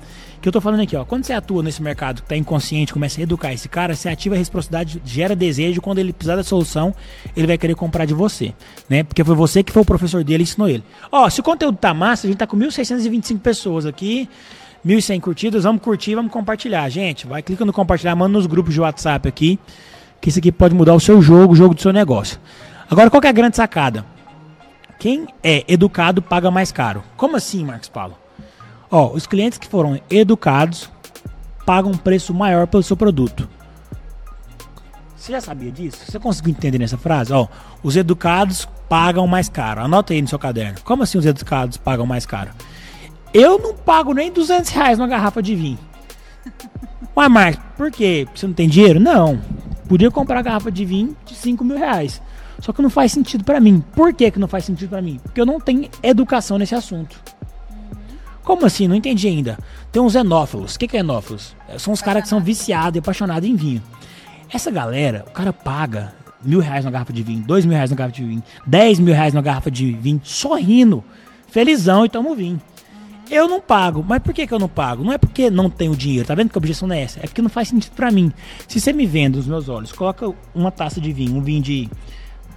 Que eu tô falando aqui, ó. Quando você atua nesse mercado que tá inconsciente, começa a educar esse cara, você ativa a reciprocidade, gera desejo. Quando ele precisar da solução, ele vai querer comprar de você, né? Porque foi você que foi o professor dele ensinou ele. Ó, se o conteúdo tá massa, a gente tá com 1.625 pessoas aqui. 1.100 curtidas, vamos curtir, vamos compartilhar. Gente, vai, clica no compartilhar, manda nos grupos de WhatsApp aqui, que isso aqui pode mudar o seu jogo, o jogo do seu negócio. Agora, qual é a grande sacada? Quem é educado paga mais caro. Como assim, Marcos Paulo? Ó, os clientes que foram educados pagam um preço maior pelo seu produto. Você já sabia disso? Você conseguiu entender nessa frase? Ó, os educados pagam mais caro. Anota aí no seu caderno. Como assim os educados pagam mais caro? Eu não pago nem 200 reais numa garrafa de vinho. Ué, Marcos, por quê? Você não tem dinheiro? Não. Podia comprar a garrafa de vinho de 5 mil reais. Só que não faz sentido pra mim. Por que, que não faz sentido pra mim? Porque eu não tenho educação nesse assunto. Como assim? Não entendi ainda. Tem uns enófilos. O que, que é enófilos? É, São os caras que são viciados e apaixonados em vinho. Essa galera, o cara paga mil reais na garrafa de vinho, dois mil reais na garrafa de vinho, dez mil reais na garrafa de vinho, sorrindo, felizão e toma o vinho. Eu não pago. Mas por que, que eu não pago? Não é porque não tenho dinheiro, tá vendo que a objeção não é essa? É porque não faz sentido pra mim. Se você me vende nos meus olhos, coloca uma taça de vinho, um vinho de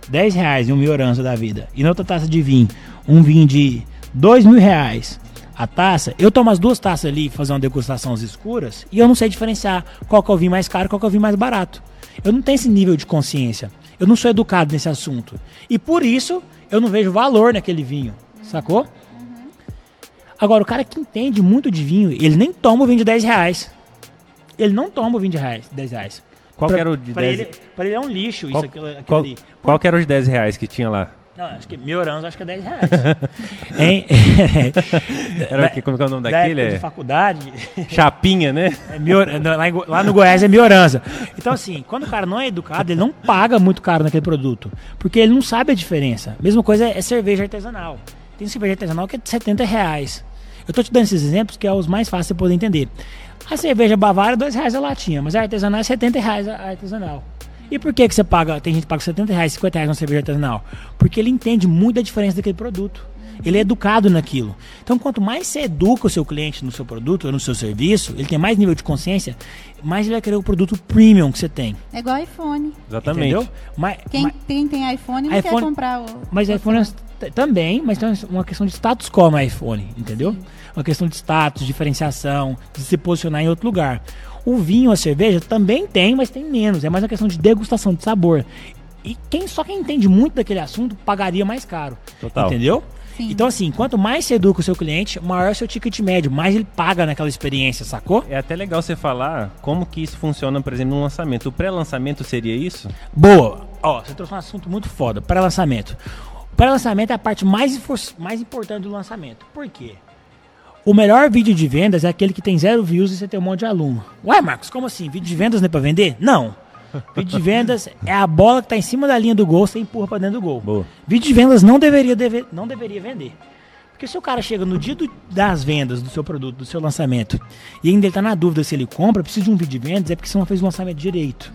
10 reais em uma melhorança da vida, e na outra taça de vinho, um vinho de 2 mil reais a taça, eu tomo as duas taças ali, fazer uma degustação às escuras, e eu não sei diferenciar qual que é o vinho mais caro e qual que é o vinho mais barato. Eu não tenho esse nível de consciência. Eu não sou educado nesse assunto. E por isso, eu não vejo valor naquele vinho. Sacou? Agora, o cara que entende muito de vinho, ele nem toma o vinho de 10 reais. Ele não toma o vinho de reais, 10 reais. Qual Pra- que era o de pra 10 Ele, pra ele é um lixo Qual, isso, aquilo, aquilo qual, ali. qual que era os 10 reais que tinha lá? Não, acho que mil anos, acho que é 10 reais. hein? Era o quê? Como que é o nome Da daquele? época de É faculdade, Chapinha, né? é mior- lá, em lá no Goiás é miorança. Então, assim, quando o cara não é educado, ele não paga muito caro naquele produto. Porque ele não sabe a diferença. Mesma coisa é, é cerveja artesanal. Tem cerveja artesanal que é de 70 reais. Eu tô te dando esses exemplos que é os mais fáceis de poder entender. A cerveja Bavária é 2 reais a latinha, mas a artesanal é 70 reais a artesanal. E por que, que você paga, tem gente que paga 70 reais, 50 reais na cerveja artesanal? Porque ele entende muito a diferença daquele produto. Ele é educado naquilo. Então, quanto mais você educa o seu cliente no seu produto ou no seu serviço, ele tem mais nível de consciência, mais ele vai querer o produto premium que você tem. É igual iPhone. Exatamente. Entendeu? Mas, Quem mas, tem, tem iPhone não iPhone- quer comprar o. mas iPhone é- também, mas tem uma questão de status quo no iPhone, entendeu? Uma questão de status, diferenciação, de se posicionar em outro lugar. O vinho, a cerveja também tem, mas tem menos. É mais uma questão de degustação, de sabor. E quem só quem entende muito daquele assunto pagaria mais caro. Total. Entendeu? Sim. Então, assim, quanto mais você educa o seu cliente, maior é o seu ticket médio, mais ele paga naquela experiência, sacou? É até legal você falar como que isso funciona, por exemplo, no lançamento. O pré-lançamento seria isso? Boa. Ó, você trouxe um assunto muito foda. Pré-lançamento. O pré-lançamento é a parte mais, mais importante do lançamento. Por quê? O melhor vídeo de vendas é aquele que tem zero views e você tem um monte de aluno. Ué, Marcos, como assim? Vídeo de vendas não é pra vender? Não. Vídeo de vendas é a bola que tá em cima da linha do gol, você empurra pra dentro do gol. Boa. Vídeo de vendas não deveria, deve- não deveria vender. Porque se o cara chega no dia do- das vendas do seu produto, do seu lançamento, e ainda ele tá na dúvida se ele compra, precisa de um vídeo de vendas, é porque você não fez o lançamento direito.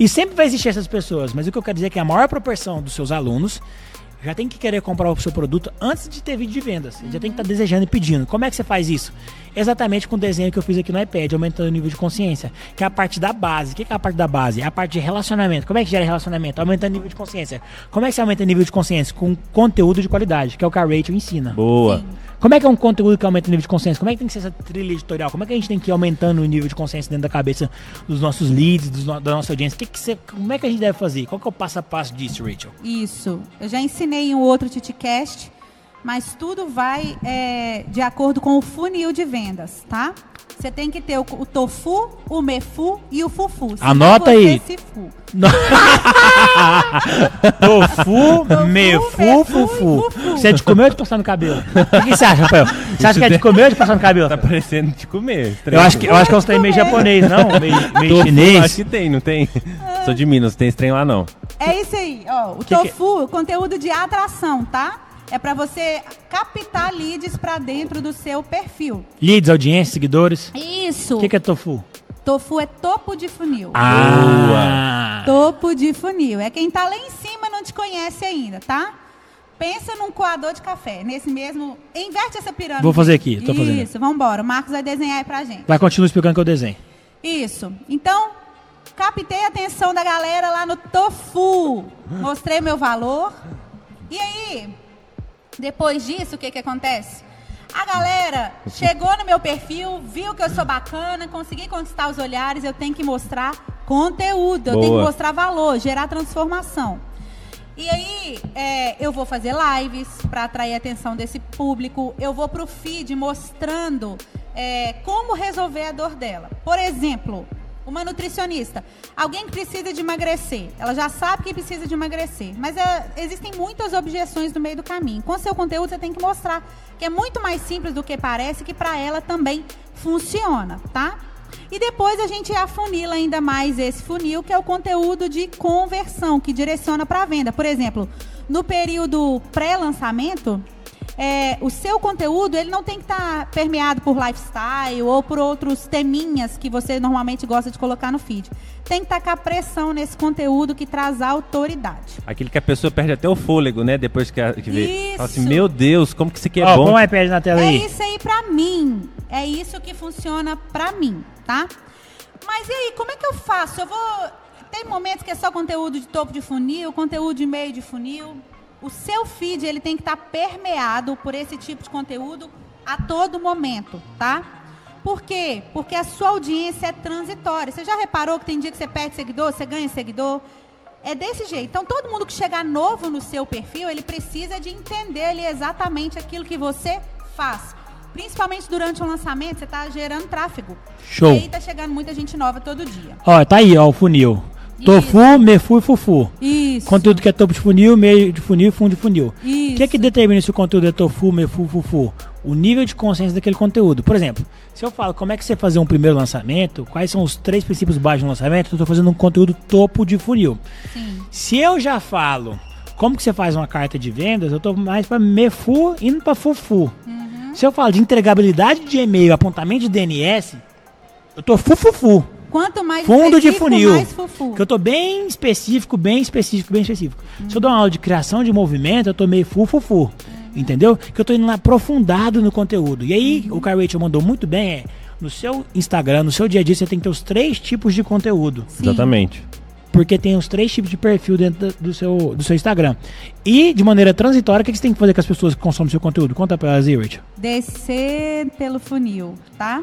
E sempre vai existir essas pessoas, mas o que eu quero dizer é que a maior proporção dos seus alunos já tem que querer comprar o seu produto antes de ter vídeo de vendas. Ele já tem que estar desejando e pedindo. Como é que você faz isso? Exatamente com o desenho que eu fiz aqui no iPad, aumentando o nível de consciência, que é a parte da base. O que é a parte da base? É a parte de relacionamento. Como é que gera relacionamento? Aumentando o nível de consciência. Como é que você aumenta o nível de consciência? Com conteúdo de qualidade, que é o que a Rachel ensina. Boa. Como é que é um conteúdo que aumenta o nível de consciência? Como é que tem que ser essa trilha editorial? Como é que a gente tem que ir aumentando o nível de consciência dentro da cabeça dos nossos leads, dos no- da nossa audiência? Que que você- como é que a gente deve fazer? Qual que é o passo a passo disso, Rachel? Isso. Eu já ensinei em outro TitiCast, mas tudo vai é, de acordo com o funil de vendas, tá? Você tem que ter o, o tofu, o mefu e o fufu. Anota aí. Tofu, mefu, fufu. Você é de comer ou de passar no cabelo? O que você acha, Rafael? Você acha que é de comer ou de passar no cabelo? Tá parecendo de comer. Eu acho que, eu acho que é uns trem meio japonês, não? Meio, meio Tofu, chinês. Acho que tem, não tem? Sou de Minas, tem esse trem lá não. É isso aí, ó. O Que que- tofu, conteúdo de atração, tá? É pra você captar leads pra dentro do seu perfil. Leads, audiência, seguidores. Isso. O que, que é tofu? Tofu é topo de funil. Ah! Topo de funil. É quem tá lá em cima e não te conhece ainda, tá? Pensa num coador de café, nesse mesmo. Inverte essa pirâmide. Vou fazer aqui, tô fazendo. Isso, vambora. O Marcos vai desenhar aí pra gente. Vai, continua explicando que eu desenho. Isso. Então, captei a atenção da galera lá no Tofu. Mostrei meu valor. E aí, depois disso, o que que acontece? A galera chegou no meu perfil, viu que eu sou bacana, consegui conquistar os olhares, eu tenho que mostrar conteúdo, eu tenho que mostrar valor, gerar transformação. E aí, é, eu vou fazer lives para atrair a atenção desse público. Eu vou pro feed mostrando é, como resolver a dor dela. Por exemplo, uma nutricionista, alguém que precisa de emagrecer. Ela já sabe que precisa de emagrecer, mas é, existem muitas objeções no meio do caminho. Com seu conteúdo, você tem que mostrar que é muito mais simples do que parece, que para ela também funciona, tá? E depois a gente afunila ainda mais esse funil, que é o conteúdo de conversão, que direciona para a venda. Por exemplo, no período pré-lançamento, é, o seu conteúdo ele não tem que estar permeado por lifestyle ou por outros teminhas que você normalmente gosta de colocar no feed. Tem que tacar pressão nesse conteúdo que traz autoridade. Aquele que a pessoa perde até o fôlego, né? Depois que, a- que vê. Fala assim, Isso. meu Deus, como que isso aqui é Ó, bom. põe o iPad na tela É aí. isso aí pra mim. É isso que funciona pra mim, tá? Mas e aí, como é que eu faço? Eu vou. Tem momentos que é só conteúdo de topo de funil, conteúdo de meio de funil. O seu feed ele tem que estar permeado por esse tipo de conteúdo a todo momento, tá? Por quê? Porque a sua audiência é transitória. Você já reparou que tem dia que você perde seguidor, você ganha seguidor? É desse jeito. Então, todo mundo que chegar novo no seu perfil, ele precisa de entender ali exatamente aquilo que você faz. Principalmente durante o lançamento, você está gerando tráfego. Show. E aí tá chegando muita gente nova todo dia. Ó, tá aí, ó, o funil. Tofu, mefu e fufu. Isso. Conteúdo que é topo de funil, meio de funil e fundo de funil. O Isso. que é que determina se o conteúdo é tofu, meio fu, fu, fu? O nível de consciência daquele conteúdo. Por exemplo, se eu falo como é que você fazer um primeiro lançamento, quais são os três princípios básicos um lançamento, eu estou fazendo um conteúdo topo de funil. Sim. Se eu já falo como que você faz uma carta de vendas, eu tô mais para mefu indo para fufu. Uhum. Se eu falo de entregabilidade de e-mail, apontamento de DNS, eu tô fufufu. Quanto mais Fundo de funil. mais fufu. Que eu tô bem específico, bem específico, bem específico. Se eu dou uma aula de criação de movimento, eu tô meio fufufu. Entendeu? Que eu tô indo lá aprofundado no conteúdo. E aí, o Kai Rachel mandou muito bem, é, no seu Instagram, no seu dia a dia, você tem que ter os três tipos de conteúdo. Sim. Exatamente. Porque tem os três tipos de perfil dentro do- seu, do seu Instagram. E, de maneira transitória, o que que você tem que fazer com as pessoas que consomem seu conteúdo? Conta pra elas aí, Rachel. Descer pelo funil, tá?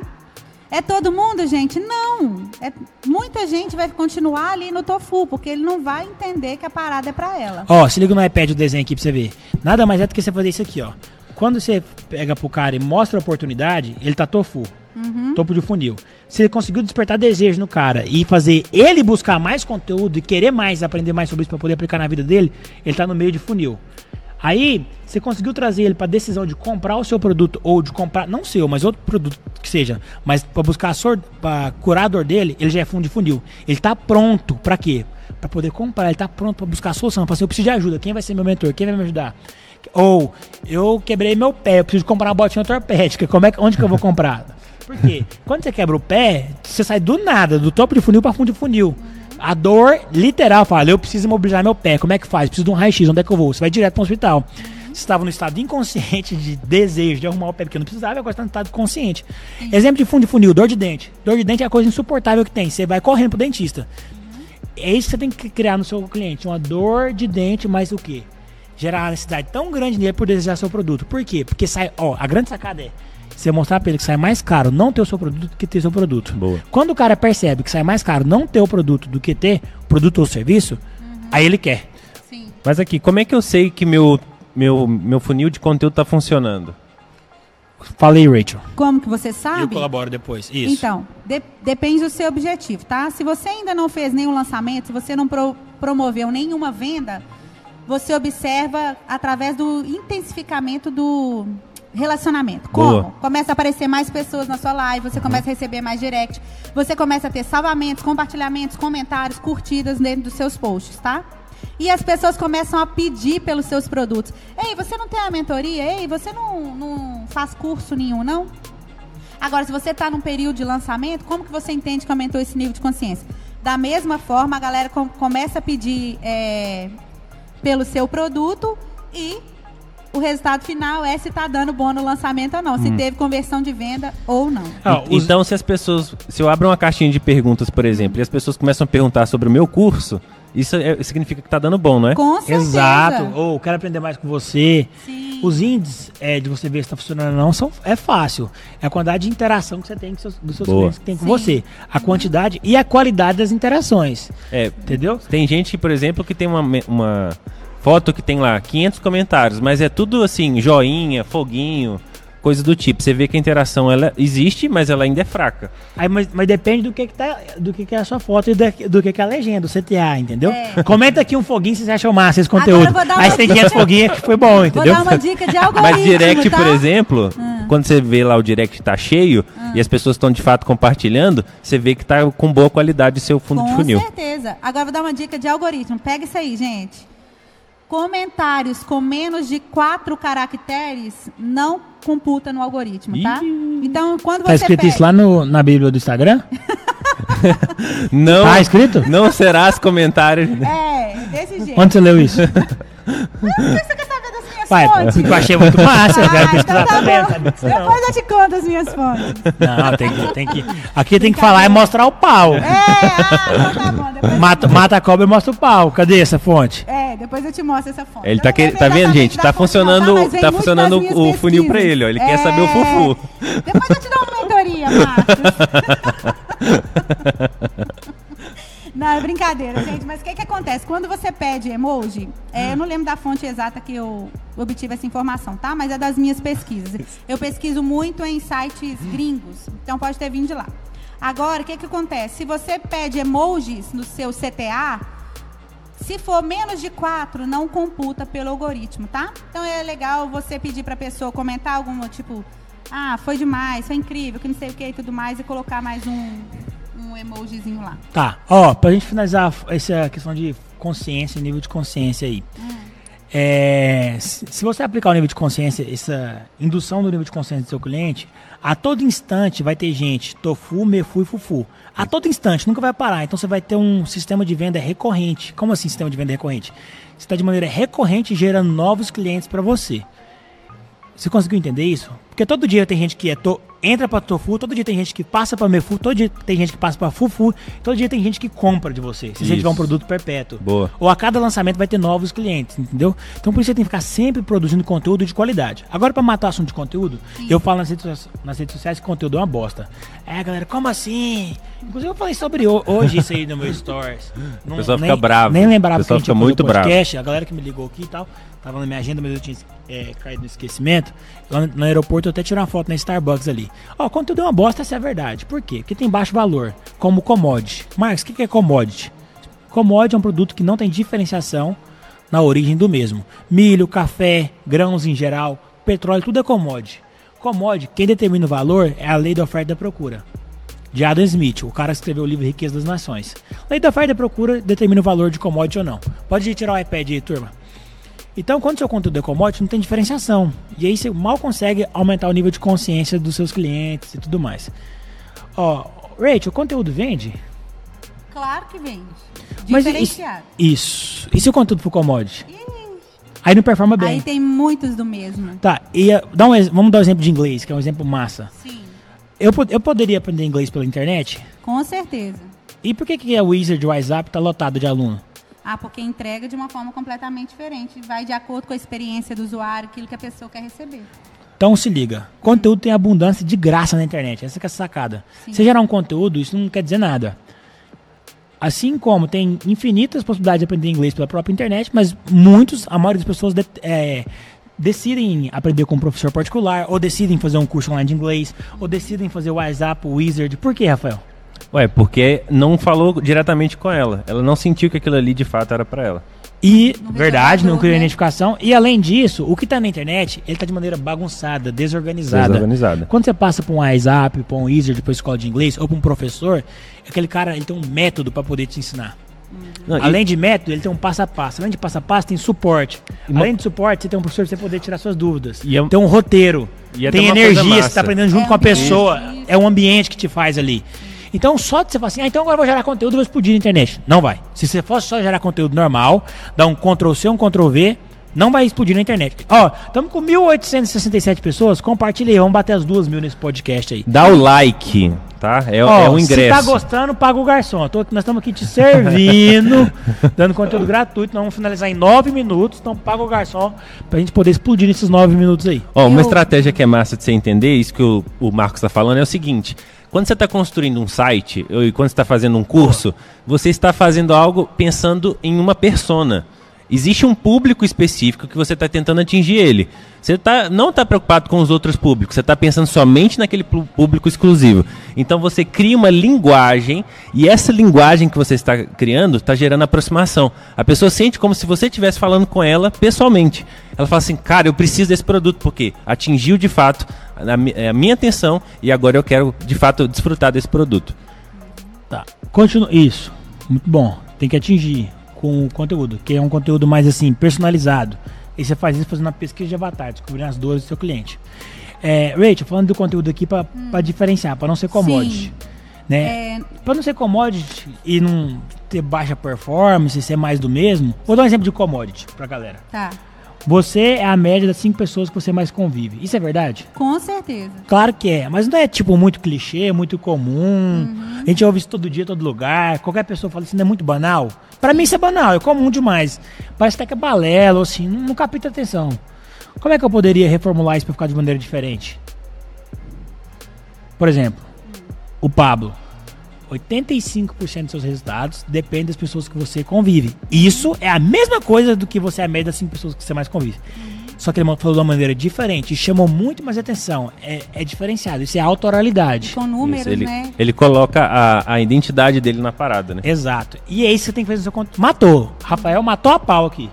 É todo mundo, gente? Não. É, muita gente vai continuar ali no tofu, porque ele não vai entender que a parada é pra ela. Ó, se liga no iPad o desenho aqui pra você ver. Nada mais é do que você fazer isso aqui, ó. Quando você pega pro cara e mostra a oportunidade, ele tá tofu. Topo de funil. Se ele conseguiu despertar desejo no cara e fazer ele buscar mais conteúdo e querer mais, aprender mais sobre isso pra poder aplicar na vida dele, ele tá no meio de funil. Aí, você conseguiu trazer ele pra decisão de comprar o seu produto ou de comprar, não seu, mas outro produto que seja, mas pra buscar a sor, pra curar a dor dele, ele já é fundo de funil. Ele tá pronto pra quê? Pra poder comprar, ele tá pronto pra buscar a solução, pra assim, eu preciso de ajuda, quem vai ser meu mentor, quem vai me ajudar? Ou eu quebrei meu pé, eu preciso comprar uma botinha ortopédica, como é onde que eu vou comprar? Por quê? Quando você quebra o pé, você sai do nada, do topo de funil pra fundo de funil. A dor literal fala, eu preciso imobilizar meu pé, como é que faz? Preciso de um raio-x, onde é que eu vou? Você vai direto para hospital. Você estava no estado inconsciente de desejo de arrumar o pé, porque não precisava, agora está no estado consciente. Exemplo de fundo de funil, dor de dente. Dor de dente é a coisa insuportável que tem. Você vai correndo pro dentista. É isso que você tem que criar no seu cliente, uma dor de dente, mas o quê? Gerar uma necessidade tão grande nele por desejar seu produto. Por quê? Porque sai, ó, a grande sacada é você mostrar pra ele que sai mais caro não ter o seu produto do que ter seu produto. Boa. Quando o cara percebe que sai mais caro não ter o produto do que ter o produto ou serviço, aí ele quer. Sim. Mas aqui, como é que eu sei que meu, meu, meu funil de conteúdo tá funcionando? Falei, Rachel. Como que você sabe? Eu colaboro depois. Isso. Então, de- depende do seu objetivo, tá? Se você ainda não fez nenhum lançamento, se você não pro- promoveu nenhuma venda, você observa através do intensificamento do relacionamento. Boa. Como? Começa a aparecer mais pessoas na sua live, você começa a receber mais direct, você começa a ter salvamentos, compartilhamentos, comentários, curtidas dentro dos seus posts, tá? E as pessoas começam a pedir pelos seus produtos. Ei, você não tem a mentoria? Ei, você não, não faz curso nenhum, não? Agora, se você está num período de lançamento, como que você entende que aumentou esse nível de consciência? Da mesma forma, a galera com- começa a pedir é, pelo seu produto e o resultado final é se está dando bom no lançamento ou não, se teve conversão de venda ou não. Ah, os- Então, se as pessoas. Se eu abro uma caixinha de perguntas, por exemplo, e as pessoas começam a perguntar sobre o meu curso, isso é- significa que tá dando bom, não é? Com certeza. Exato. Ou quero aprender mais com você. Sim. Os índices é, de você ver se está funcionando ou não são, é fácil. É a quantidade de interação que você tem com seus, dos seus Boa. clientes que tem com Sim. você. A quantidade e a qualidade das interações. É, Entendeu? Tem gente, por exemplo, que tem uma, uma foto que tem lá 500 comentários, mas é tudo assim, joinha, foguinho, coisa do tipo. Você vê que a interação ela existe, mas ela ainda é fraca. Aí, mas, mas depende do que, que, tá, do que, que é a sua foto e da- do que, que é a legenda, o CTA, entendeu? É. Comenta aqui um foguinho se você achou massa esse conteúdo. vou Aí tem dica. 500 foguinhos que foi bom, Vou entendeu? dar uma dica de algoritmo, Mas direct, tá? por exemplo, quando você vê lá o direct tá cheio e as pessoas estão de fato compartilhando, você vê que tá com boa qualidade o seu fundo de Com funil. certeza. Agora vou dar uma dica de algoritmo. Pega isso aí, gente. Comentários com menos de quatro caracteres não computa no algoritmo, tá? Então, quando Tá você escrito pega... isso lá no, na Bíblia do Instagram? Não, Tá escrito? não serás comentário. É, desse jeito. Onde você leu isso? Por que você quer saber das minhas Pai, fontes? eu achei muito massa, eu Ah, pesquisar então tá? Não. Depois eu te conto as minhas fontes. Não, tem que, tem que. Aqui tem que falar e mostrar o pau. É, ah, então tá bom. Eu Mata, mata a cobra e mostra o pau. Cadê essa fonte? É, depois eu te mostro essa fonte. Ele tá que- tá vendo, gente? Tá não, funcionando- tá muito funcionando o funil pra pesquisas. ele, ó. Ele quer saber o fufu. Depois eu te dou uma mentoria, Marcos. Não, é brincadeira, gente. Mas o que, que acontece? Quando você pede emoji, é, eu não lembro da fonte exata que eu obtive essa informação, tá? Mas é das minhas pesquisas. Eu pesquiso muito em sites gringos, então pode ter vindo de lá. Agora, o que, que acontece? Se você pede emojis no seu CTA, Se for menos de 4, não computa pelo algoritmo, tá? Então é legal você pedir para a pessoa comentar algum tipo, ah, foi demais, foi incrível, que não sei o que e tudo mais, e colocar mais um, um emojizinho lá. Tá, ó, pra gente finalizar essa questão de consciência, nível de consciência aí. É, se você aplicar o nível de consciência, essa indução do nível de consciência do seu cliente, a todo instante vai ter gente, tofu, mefu e fufu. A todo instante, nunca vai parar. Então você vai ter um sistema de venda recorrente. Como assim sistema de venda recorrente? Você está de maneira recorrente gerando novos clientes para você. Você conseguiu entender isso? Porque todo dia tem gente que é to- entra pra tofu, todo dia tem gente que passa pra mefu, todo dia tem gente que passa pra fufu, todo dia tem gente que compra de você. Se você Isso. tiver um produto perpétuo. Boa. Ou a cada lançamento vai ter novos clientes, entendeu? Então por isso você tem que ficar sempre produzindo conteúdo de qualidade. Agora pra matar o assunto de conteúdo, eu falo nas redes, nas redes sociais que conteúdo é uma bosta. É, galera, como assim? Inclusive eu falei sobre ho- hoje isso aí no meu stories. Não- pessoal fica nem- bravo. Nem lembrava O pessoal que a gente fica muito o bravo. podcast, a galera que me ligou aqui e tal, tava na minha agenda, mas eu tinha é, caído no esquecimento. Lá no, aeroporto eu até tirei uma foto na Starbucks ali. Ó, o conteúdo é uma bosta, essa é a verdade. Por quê? Porque tem baixo valor, como commodity. Marcos, o que que é commodity? Commodity é um produto que não tem diferenciação na origem do mesmo. Milho, café, grãos em geral, petróleo, tudo é commodity. Commodity, quem determina o valor é a lei da oferta e da procura. De Adam Smith, o cara que escreveu o livro Riqueza das Nações. Lei da oferta e da procura determina o valor de commodity ou não. Pode tirar o iPad aí, turma. Então, quando seu conteúdo é commodity, não tem diferenciação. E aí você mal consegue aumentar o nível de consciência dos seus clientes e tudo mais. Ó, Rachel, o conteúdo vende? Claro que vende. Mas Diferenciado. Isso. E se o conteúdo for commodity? Aí não performa bem. Aí tem muitos do mesmo. Tá, e uh, dá um, vamos dar um exemplo de inglês, que é um exemplo massa. Sim, Eu, eu poderia aprender inglês pela internet? com certeza. E por que, que a Wizard WhatsApp tá lotado de aluno? Ah, porque entrega de uma forma completamente diferente. Vai de acordo com a experiência do usuário, aquilo que a pessoa quer receber. Então se liga, conteúdo tem abundância de graça na internet, essa é a sacada. Sim. Você gerar um conteúdo, isso não quer dizer nada. Assim como tem infinitas possibilidades de aprender inglês pela própria internet, mas muitos, a maioria das pessoas de- é, decidem aprender com um professor particular, ou decidem fazer um curso online de inglês, ou decidem fazer o WhatsApp, o Wizard. Por quê, Rafael? Ué, porque não falou diretamente com ela. Ela não sentiu que aquilo ali de fato era pra ela. E, No verdade, não criou né? identificação. E além disso, o que tá na internet, ele tá de maneira bagunçada, desorganizada. Desorganizada. Quando você passa pra um WhatsApp, pra um Wizard, pra escola de inglês, ou pra um professor, aquele cara ele tem um método pra poder te ensinar. Não, e- Além de método, ele tem um passo a passo. Além de passo a passo, tem suporte. E uma- Além de suporte, você tem um professor pra você poder tirar suas dúvidas. E é Tem um roteiro. E é tem energia, você massa. tá aprendendo junto É com a pessoa. É um ambiente que te faz ali. Então, só de você falar assim, ah, então agora eu vou gerar conteúdo e vou explodir na internet. Não vai. Se você fosse só gerar conteúdo normal, dar um Ctrl C, um Ctrl V, não vai explodir na internet. Ó, estamos com 1.867 pessoas. Compartilha aí, vamos bater as duas mil nesse podcast aí. Dá o like, tá? É, Ó, é um Se tá ingresso. gostando, paga o garçom. Tô- nós estamos aqui te servindo, dando conteúdo gratuito. Nós vamos finalizar em nove minutos. Então paga o garçom pra gente poder explodir nesses nove minutos aí. Ó, uma Eu- estratégia que é massa de você entender, isso que o, o Marcos está falando, é o seguinte: quando você está construindo um site ou e quando você está fazendo um curso, você está fazendo algo pensando em uma persona. Existe um público específico que você está tentando atingir ele. Você tá, não está preocupado com os outros públicos, você está pensando somente naquele público exclusivo. Então você cria uma linguagem e essa linguagem que você está criando está gerando aproximação. A pessoa sente como se você estivesse falando com ela pessoalmente. Ela fala assim, cara, eu preciso desse produto porque atingiu de fato a, a minha atenção e agora eu quero de fato desfrutar desse produto. Tá. Continua. Isso. Muito bom. Tem que atingir com o conteúdo, que é um conteúdo mais assim, personalizado. E você faz isso fazendo uma pesquisa de avatar, descobrindo as dores do seu cliente. É, Rachel, falando do conteúdo aqui pra pra diferenciar, pra não ser commodity. Sim. Né? É, Pra não ser commodity e não ter baixa performance, ser mais do mesmo, vou dar um exemplo de commodity pra galera. tá. Você é a média das cinco pessoas que você mais convive. Isso é verdade? Com certeza. Claro que é, mas não é tipo muito clichê, muito comum. A gente ouve isso todo dia, todo lugar. Qualquer pessoa fala assim, não é muito banal. Pra mim isso é banal, é comum demais. Parece até que é balela, assim, não, capta atenção. Como é que eu poderia reformular isso pra ficar de maneira diferente? Por exemplo, o Pablo. 85% dos seus resultados depende das pessoas que você convive. Isso é a mesma coisa do que você é a média das 5 pessoas que você mais convive. Só que ele falou de uma maneira diferente e chamou muito mais atenção. É, é diferenciado. Isso é autoralidade. Com números, Isso, ele, né? ele coloca a, a identidade dele na parada, né? Exato. E é isso que você tem que fazer no seu conteúdo. Matou. Rafael matou a pau aqui.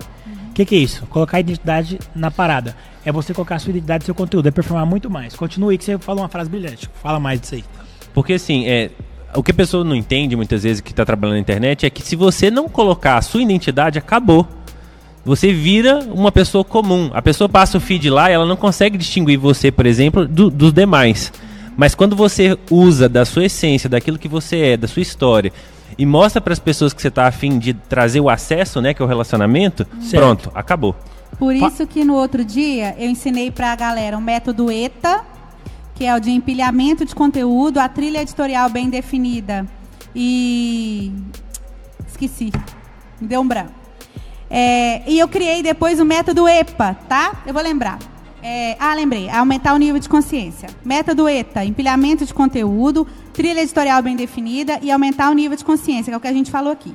O que, que é isso? Colocar a identidade na parada. É você colocar a sua identidade no seu conteúdo. É performar muito mais. Continue aí que você falou uma frase brilhante. Fala mais disso aí. Porque assim, é, o que a pessoa não entende muitas vezes que está trabalhando na internet é que se você não colocar a sua identidade, acabou. Você vira uma pessoa comum. A pessoa passa o feed lá e ela não consegue distinguir você, por exemplo, do- dos demais. Mas quando você usa da sua essência, daquilo que você é, da sua história, e mostra para as pessoas que você está afim de trazer o acesso, né, que é o relacionamento, Certo. pronto, acabou. Por isso que no outro dia eu ensinei pra galera o método ETA, que é o de empilhamento de conteúdo, a trilha editorial bem definida e esqueci, me deu um branco. É, e eu criei depois o método EPA, tá? Eu vou lembrar. É, ah, lembrei. Aumentar o nível de consciência. Método ETA, empilhamento de conteúdo, trilha editorial bem definida e aumentar o nível de consciência, que é o que a gente falou aqui.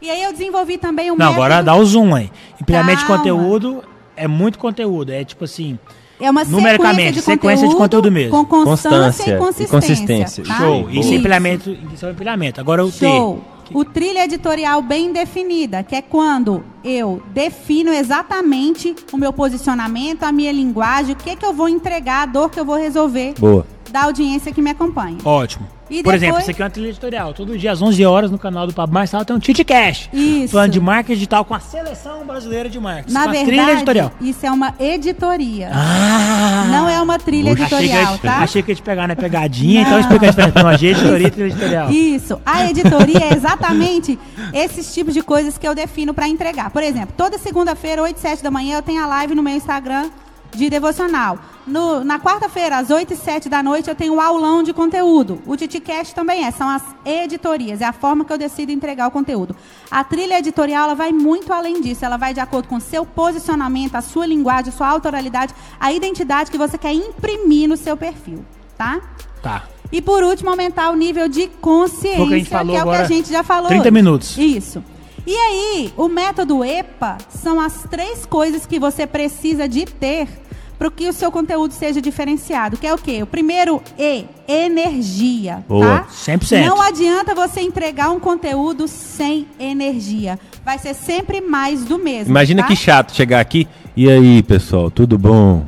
E aí eu desenvolvi também o Não, método... agora dá o zoom aí. Empilhamento de Calma. conteúdo é muito conteúdo. É tipo assim. É uma Numericamente, sequência de sequência de conteúdo, mesmo. Com constância, Constância e e consistência. consistência. tá? Show. Isso é Isso. empilhamento. Isso é empilhamento. Agora o T. Show. O trilha editorial bem definida, que é quando eu defino exatamente o meu posicionamento, a minha linguagem, o que, que eu vou entregar, a dor que eu vou resolver Boa. da audiência que me acompanha. Ótimo. E Por depois- exemplo, isso aqui é uma trilha editorial. Todo dia às 11 horas no canal do Pablo Marçal tem um Tite Cash. Isso. Plano de marketing digital com a seleção brasileira de marketing. Na a trilha verdade, editorial. isso é uma editoria. Ah! Não é uma trilha Achei que, editorial, tá? achei que ia te pegar na pegadinha, então explica a diferença entre uma editoria e trilha editorial. Isso. A editoria é exatamente esses tipos de coisas que eu defino para entregar. Por exemplo, toda segunda-feira, 8 e 7 da manhã, eu tenho a live no meu Instagram de devocional. No- na quarta-feira, às 8 e 7 da noite, eu tenho o aulão de conteúdo. O TitiCast também é. São as editorias. É a forma que eu decido entregar o conteúdo. A trilha editorial ela vai muito além disso. Ela vai de acordo com o seu posicionamento, a sua linguagem, a sua autoralidade, a identidade que você quer imprimir no seu perfil. Tá? Tá. E por último, aumentar o nível de consciência, que falou é o que a gente já falou. 30 hoje. minutos. Isso. E aí, o método EPA são as três coisas que você precisa de ter para que o seu conteúdo seja diferenciado. Que é o quê? O primeiro E, energia. Boa. Tá? 100%. Não adianta você entregar um conteúdo sem energia. Vai ser sempre mais do mesmo. Imagina tá? que chato chegar aqui. E aí, pessoal, tudo bom?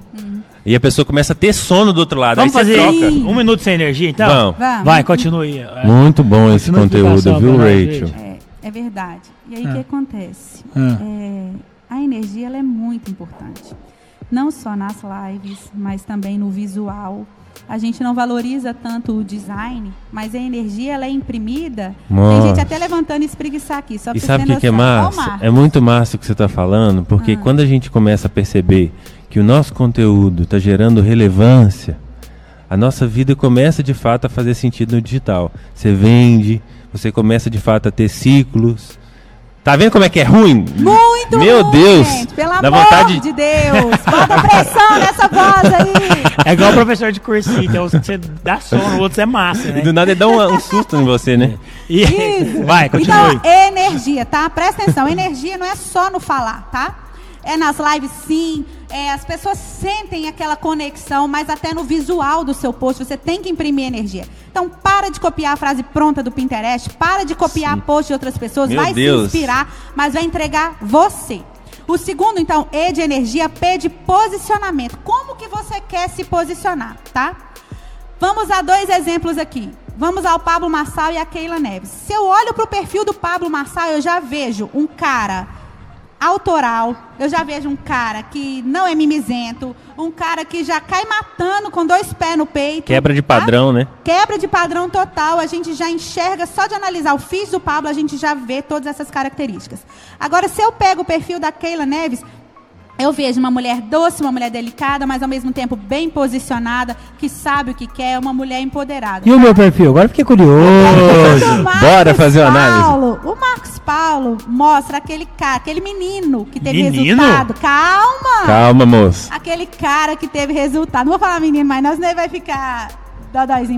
E a pessoa começa a ter sono do outro lado. Vamos aí você fazer troca. Um minuto sem energia, então? Vamos. Vamos. Vai, continue. É. Muito bom esse Continua a conteúdo, viu, Rachel? É, é verdade. E aí o Ah. que acontece? Ah. É, a energia ela é muito importante. Não só nas lives, mas também no visual. A gente não valoriza tanto o design, mas a energia ela é imprimida. Tem Nossa. gente até levantando e espreguiçar aqui. Só E sabe o que, que é massa? É muito massa o que você está falando, porque Ah. quando a gente começa a perceber que o nosso conteúdo está gerando relevância, a nossa vida começa de fato a fazer sentido no digital. Você vende, você começa de fato a ter ciclos. Tá vendo como é que é ruim? Muito Meu ruim, Deus! gente, pelo Dá amor vontade de Deus. Bota pressão nessa voz aí. É igual o professor de cursinho, tem uns que você dá sono, outros é massa, E né? do nada ele dá um, um susto em você, né? E- Isso. Vai, continue. Então, energia, tá? Presta atenção. Energia não é só no falar, tá? É nas lives, sim. É, as pessoas sentem aquela conexão, mas até no visual do seu post você tem que imprimir energia. Então, para de copiar a frase pronta do Pinterest, para de copiar post de outras pessoas, Meu vai Deus. se inspirar, mas vai entregar você. O segundo, então, E de energia, P de posicionamento. Como que você quer se posicionar, tá? Vamos a dois exemplos aqui. Vamos ao Pablo Marçal e a Keila Neves. Se eu olho para o perfil do Pablo Marçal, eu já vejo um cara autoral, eu já vejo um cara que não é mimizento, um cara que já cai matando com dois pés no peito. Quebra de tá? padrão, né? Quebra de padrão total, a gente já enxerga, só de analisar o feed do Pablo, a gente já vê todas essas características. Agora, se eu pego o perfil da Keila Neves, eu vejo uma mulher doce, uma mulher delicada, mas ao mesmo tempo bem posicionada, que sabe o que quer, uma mulher empoderada. E o meu perfil? Agora eu fiquei curioso. O Bora fazer uma análise. Paulo, o Marcos Paulo mostra aquele cara, aquele menino que teve Menino? resultado. Calma! Calma, moço. Aquele cara que teve resultado. Não vou falar menino, mas senão ele vai ficar.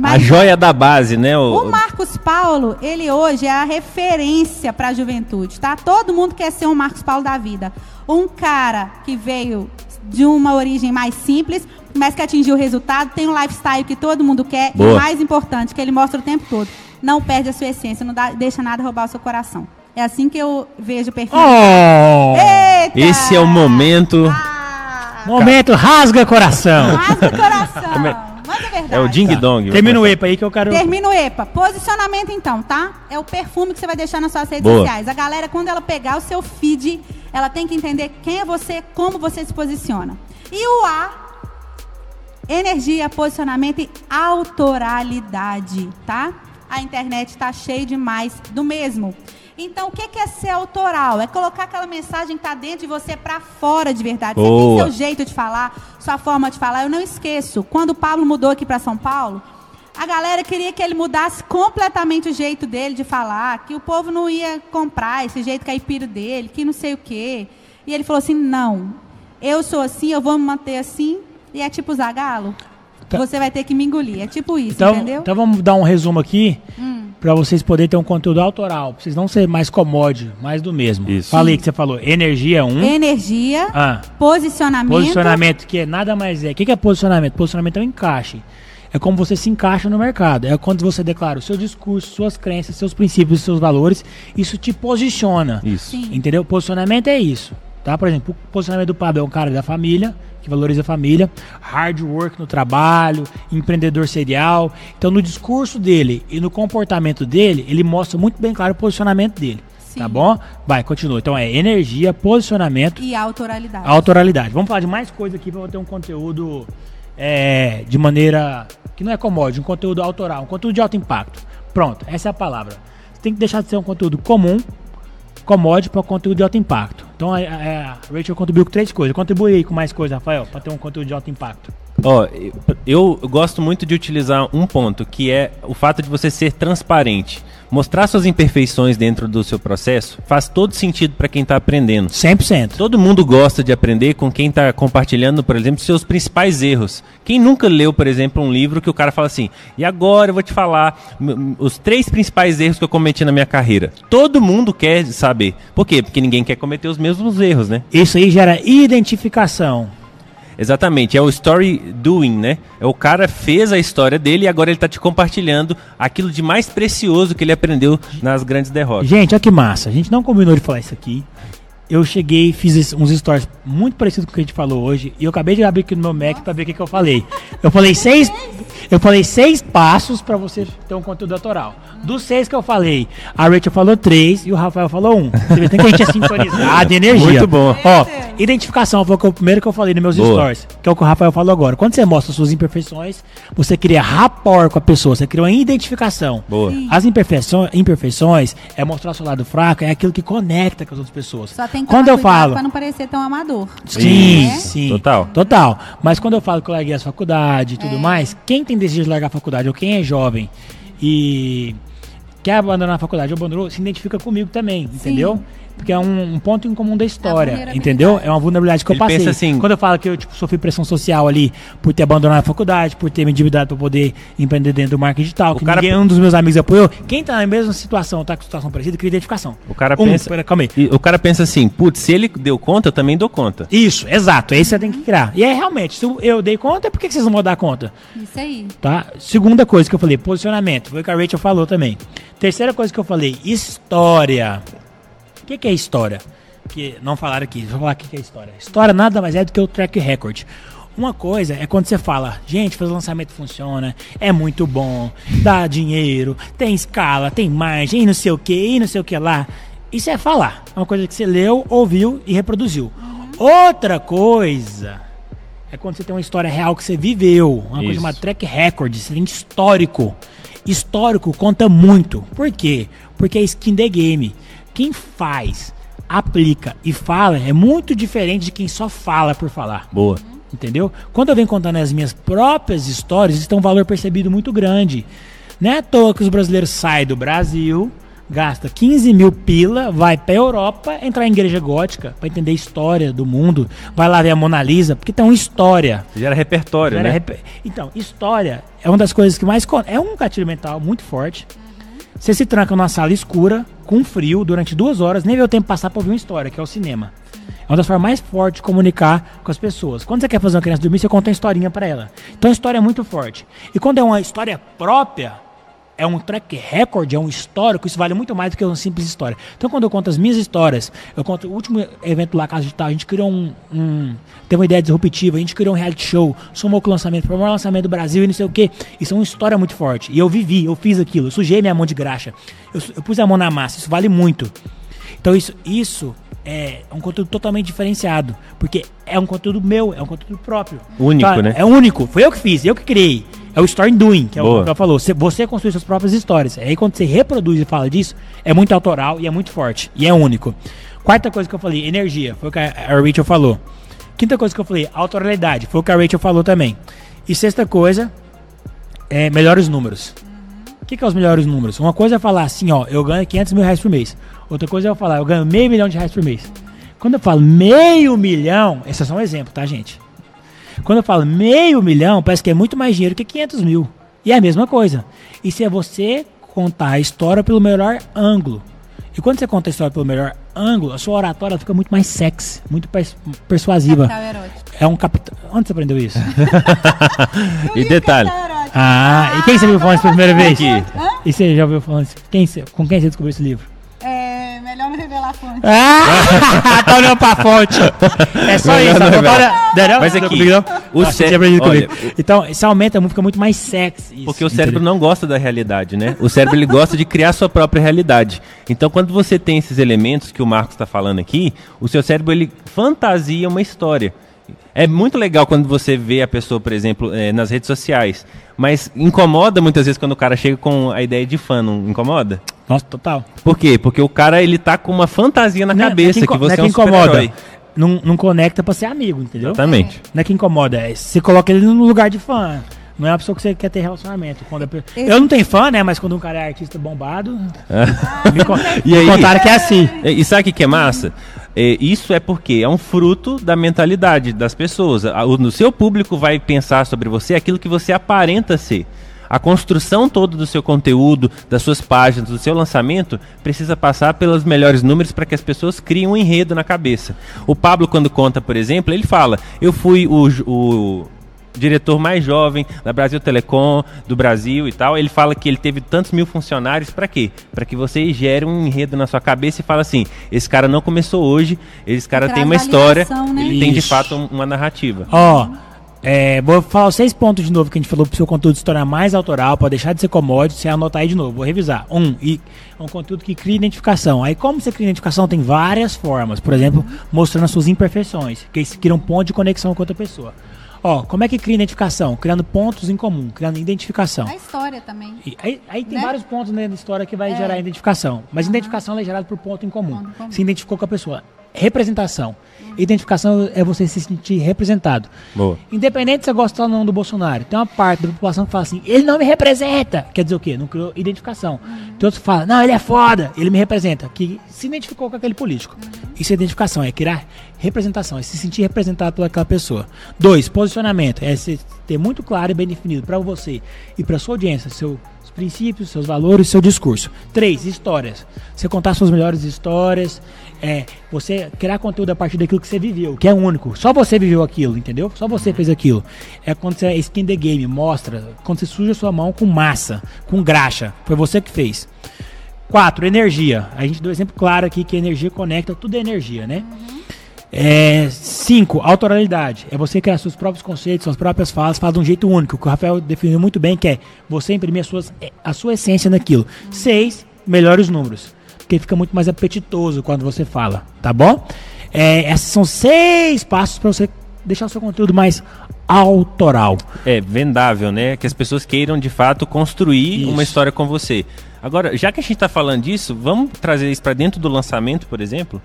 A joia da base, né? o Marcos Paulo, ele hoje é a referência para a juventude, tá? Todo mundo quer ser um Marcos Paulo da vida. Um cara que veio de uma origem mais simples, mas que atingiu o resultado, tem um lifestyle que todo mundo quer, e Boa. o mais importante, que ele mostra o tempo todo. Não perde a sua essência, não dá- deixa nada roubar o seu coração. É assim que eu vejo o perfil. Oh! Eita! Esse é o momento. Ah, Momento rasga coração. rasga o coração. Mas é verdade. É o Ding Dong. Termina o EPA aí que eu quero. Termina o EPA. Posicionamento, então, tá? É o perfume que você vai deixar nas suas redes Boa. sociais. A galera, quando ela pegar o seu feed, ela tem que entender quem é você, como você se posiciona. E o A, energia, posicionamento e autoralidade, tá? A internet está cheia demais do mesmo. Então, o que que é ser autoral? É colocar aquela mensagem que está dentro de você para fora de verdade. Você tem seu jeito de falar, sua forma de falar. Eu não esqueço, quando o Pablo mudou aqui para São Paulo, a galera queria que ele mudasse completamente o jeito dele de falar, que o povo não ia comprar esse jeito caipira dele, que não sei o quê. E ele falou assim: não, eu sou assim, eu vou me manter assim. E é tipo Zagalo. Tá. Você vai ter que me engolir. É tipo isso, Então, entendeu? então vamos dar um resumo aqui Hum. pra vocês poderem ter um conteúdo autoral, pra vocês não ser mais commodity, mais do mesmo. Isso. Falei que você falou energia um, Energia, ah, posicionamento. posicionamento que é nada mais é. O que que é posicionamento? Posicionamento é um encaixe. É como você se encaixa no mercado. É quando você declara o seu discurso, suas crenças, seus princípios, seus valores. Isso te posiciona. Isso. Sim. Entendeu? Posicionamento é isso. Tá? Por exemplo, o posicionamento do Pablo é um cara da família, que valoriza a família, hard work no trabalho, empreendedor serial. Então, no discurso dele e no comportamento dele, ele mostra muito bem claro o posicionamento dele. Sim. Tá bom? Vai, continua. Então, é energia, posicionamento, E autoralidade. autoralidade. Vamos falar de mais coisa aqui para ter um conteúdo é, de maneira que não é commodity, um conteúdo autoral, um conteúdo de alto impacto. Pronto, essa é a palavra. Você tem que deixar de ser um conteúdo comum, commodity para conteúdo de alto impacto. Então a, a, a Rachel contribuiu com três coisas. Contribui aí com mais coisas, Rafael, para ter um conteúdo de alto impacto. Ó, eu eu gosto muito de utilizar um ponto, que é o fato de você ser transparente. Mostrar suas imperfeições dentro do seu processo faz todo sentido para quem está aprendendo. 100%. Todo mundo gosta de aprender com quem está compartilhando, por exemplo, seus principais erros. Quem nunca leu, por exemplo, um livro que o cara fala assim: e agora eu vou te falar os três principais erros que eu cometi na minha carreira. Todo mundo quer saber. Por quê? Porque ninguém quer cometer os mesmos erros, né? Isso aí gera identificação. Exatamente, é o story doing, né? É o cara fez a história dele e agora ele tá te compartilhando aquilo de mais precioso que ele aprendeu nas grandes derrotas. Gente, olha que massa. A gente não combinou de falar isso aqui. Eu cheguei e fiz uns stories muito parecidos com o que a gente falou hoje. E eu acabei de abrir aqui no meu Mac pra ver o que, que eu falei. Eu falei seis. Eu falei seis passos pra você ter um conteúdo autoral. Dos seis que eu falei, a Rachel falou três e o Rafael falou um. Você vê, tem que a gente é sintonizado energia. Muito bom. Ó, identificação foi o primeiro que eu falei nos meus Boa. stories, que é o que o Rafael falou agora. Quando você mostra suas imperfeições, você cria rapport com a pessoa, você cria uma identificação. Boa. As imperfeições, imperfeições é mostrar o seu lado fraco, é aquilo que conecta com as outras pessoas. Só tem que quando eu falo, pra não parecer tão amador. sim, Né? sim, Total. total. Mas quando eu falo que eu larguei as faculdades e tudo É. mais, quem tem desejo de largar a faculdade ou quem é jovem e quer abandonar a faculdade ou abandonou, se identifica comigo também, entendeu? Porque é um, um ponto em comum da história, entendeu? É uma vulnerabilidade que eu Ele passei. pensa assim- Quando eu falo que eu tipo, sofri pressão social ali por ter abandonado a faculdade, por ter me endividado para poder empreender dentro do marketing digital, O que cara- ninguém, um dos meus amigos apoiou, quem tá na mesma situação, tá com situação parecida, cria identificação. O cara um, pensa- pera, calma aí. O cara pensa assim, putz, se ele deu conta, eu também dou conta. Isso, exato. Aí você tem que criar. E é realmente, se eu dei conta, por que que vocês não vão dar conta? Isso aí. Tá? Segunda coisa que eu falei, posicionamento. Foi o que a Rachel falou também. Terceira coisa que eu falei, história. O que, que é história? Que não falaram aqui, vou falar o que, que é história. História nada mais é do que o track record. Uma coisa é quando você fala, gente, fazer lançamento funciona, é muito bom, dá dinheiro, tem escala, tem margem, e não sei o que, e não sei o que lá. Isso é falar. É uma coisa que você leu, ouviu e reproduziu. Outra coisa é quando você tem uma história real que você viveu. Uma coisa Isso. chamada track record, você tem histórico. Histórico conta muito. Por quê? Porque é skin the game. Quem faz, aplica e fala é muito diferente de quem só fala por falar. Boa. Entendeu? Quando eu venho contando as minhas próprias histórias, isso tem um valor percebido muito grande. Não é à toa que os brasileiros saem do Brasil, gasta 15 mil pila, vai pra Europa entrar em igreja gótica pra entender a história do mundo, vai lá ver a Mona Lisa, porque tem uma história. Gera repertório, Era né? rep- Então, história é uma das coisas que mais. É um gatilho mental muito forte. Você se tranca numa sala escura, com frio, durante duas horas, nem vê o tempo passar pra ouvir uma história, que é o cinema. É uma das formas mais fortes de comunicar com as pessoas. Quando você quer fazer uma criança dormir, você conta uma historinha para ela. Então a história é muito forte. E quando é uma história própria, é um track record, é um histórico, isso vale muito mais do que uma simples história. Então, quando eu conto as minhas histórias, eu conto o último evento lá, Casa Digital, a gente criou um, um. Teve uma ideia disruptiva, a gente criou um reality show, somou com o lançamento, foi o maior lançamento do Brasil e não sei o quê. Isso é uma história muito forte. E eu vivi, eu fiz aquilo, eu sujei minha mão de graxa. Eu, eu pus a mão na massa, isso vale muito. Então, isso, isso é um conteúdo totalmente diferenciado. Porque é um conteúdo meu, é um conteúdo próprio. Único, Então, né? É único. Foi eu que fiz, eu que criei. É o story doing, que é Boa. o que ela falou. Você, você construi suas próprias histórias. Aí quando você reproduz e fala disso, é muito autoral e é muito forte. E é único. Quarta coisa que eu falei, energia. Foi o que a a Rachel falou. Quinta coisa que eu falei, autoralidade. Foi o que a Rachel falou também. E sexta coisa, é melhores números. O que, que é os melhores números? Uma coisa é falar assim, ó, eu ganho 500 mil reais por mês. Outra coisa é eu falar, eu ganho meio milhão de reais por mês. Quando eu falo meio milhão, esse é só um exemplo, tá, gente? Quando eu falo meio milhão, parece que é muito mais dinheiro que 500 mil. E é a mesma coisa. Isso é você contar a história pelo melhor ângulo. E quando você conta a história pelo melhor ângulo, a sua oratória fica muito mais sexy, muito pers- persuasiva. É um capital. Onde você aprendeu isso? E detalhe, erótico. ah, e quem você viu falando isso pela primeira vez? Aqui. E você já ouviu falando isso? Quem com quem você descobriu esse livro? É, melhor não revelar a fonte. Ah, tá olhando pra fonte. É só Melhor isso. não Não, Mas não, aqui, não. o Nossa, cé- tinha aprendido olha, comigo. Então, isso aumenta, fica muito mais sexy. isso, Porque o entendeu? cérebro não gosta da realidade, né? O cérebro ele gosta de criar sua própria realidade. Então, quando você tem esses elementos que o Marcos está falando aqui, o seu cérebro ele fantasia uma história. É muito legal quando você vê a pessoa, por exemplo, eh, nas redes sociais. Mas incomoda muitas vezes quando o cara chega com a ideia de fã, não incomoda? Nossa, total. Por quê? Porque o cara ele tá com uma fantasia na Não é- cabeça não é que, inco- você não é um que incomoda. Não, não conecta pra ser amigo, entendeu? Exatamente. Não é que incomoda. É, você coloca ele no lugar de fã. Não é uma pessoa que você quer ter relacionamento. Quando pe- Eu não tenho fã, né? Mas quando um cara é artista bombado. me, con- E me aí? contaram que é assim. E, e sabe o que, que é massa? É, isso é porque é um fruto da mentalidade das pessoas. O, seu público vai pensar sobre você aquilo que você aparenta ser. A construção toda do seu conteúdo, das suas páginas, do seu lançamento, precisa passar pelos melhores números para que as pessoas criem um enredo na cabeça. O Pablo, quando conta, por exemplo, ele fala: Eu fui o, o diretor mais jovem da Brasil Telecom, do Brasil e tal. Ele fala que ele teve tantos mil funcionários para quê? Para que você gere um enredo na sua cabeça e fala assim: esse cara não começou hoje, esse cara tem uma história, né? ele tem de fato um- uma narrativa. Ó, é, vou falar os seis pontos de novo que a gente falou pro seu conteúdo se tornar mais autoral, para deixar de ser commodity, você anotar aí de novo. Vou revisar. Um, e é um conteúdo que cria identificação. Aí, como você cria identificação, tem várias formas. Por exemplo, mostrando as suas imperfeições, que isso cria um ponto de conexão com outra pessoa. Ó, como é que cria identificação? Criando pontos em comum, criando identificação. A história também. E aí, aí tem Né? vários pontos na história que vai É. gerar identificação. Mas identificação ela é gerada por ponto em comum. Ponto em comum. Se identificou com a pessoa. Representação. Identificação é você se sentir representado. Boa. Independente se você gosta ou não do Bolsonaro, tem uma parte da população que fala assim, ele não me representa. Quer dizer o quê? Não criou identificação. Tem outros que falam, não, ele é foda, ele me representa. Que se identificou com aquele político. Isso é identificação, é criar representação, é se sentir representado por aquela pessoa. Dois, posicionamento. É se ter muito claro e bem definido para você e para sua audiência, seus princípios, seus valores, seu discurso. Três, histórias. Você contar suas melhores histórias, é, você criar conteúdo a partir daquilo que você viveu, que é único. Só você viveu aquilo, entendeu? Só você fez aquilo. É quando você é skin the game, mostra, quando você suja sua mão com massa, com graxa. Foi você que fez. Quatro, energia. A gente deu um exemplo claro aqui que energia conecta, tudo é energia, né? É, cinco, autoralidade. É você criar seus próprios conceitos, suas próprias falas, falar de um jeito único, que o Rafael definiu muito bem, que é você imprimir as suas, é, a sua essência naquilo. Seis, melhores números. Porque fica muito mais apetitoso quando você fala, tá bom? É, esses são seis passos para você deixar o seu conteúdo mais autoral. É vendável, né? Que as pessoas queiram de fato construir Isso. uma história com você. Agora, já que a gente está falando disso, vamos trazer isso para dentro do lançamento, por exemplo.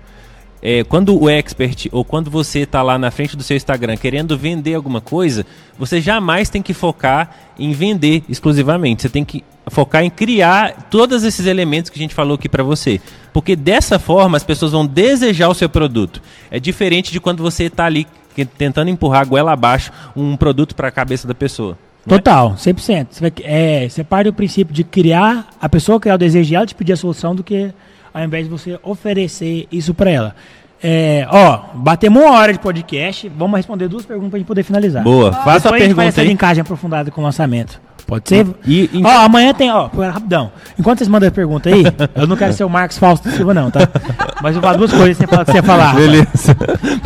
É, quando o expert ou quando você está lá na frente do seu Instagram querendo vender alguma coisa, você jamais tem que focar em vender exclusivamente. Você tem que focar em criar todos esses elementos que a gente falou aqui para você. Porque dessa forma as pessoas vão desejar o seu produto. É diferente de quando você está ali tentando empurrar a goela abaixo um produto para a cabeça da pessoa. é? Total, 100%. Você, vai, é, parte do princípio de criar, a pessoa criar o desejo de ela te pedir a solução do que ao invés de você oferecer isso para ela. É, ó, batemos uma hora de podcast. Vamos responder duas perguntas pra gente poder finalizar. Boa. Faça a gente faz pergunta essa aí. linkagem aprofundada com o lançamento. Pode ser? E- e- Ó, amanhã tem, ó, pera, rapidão. Enquanto vocês mandam a pergunta aí, eu não quero ser o Marcos Fausto Silva, não, tá? Mas eu vou falar duas coisas que você falar. rapaz. Beleza.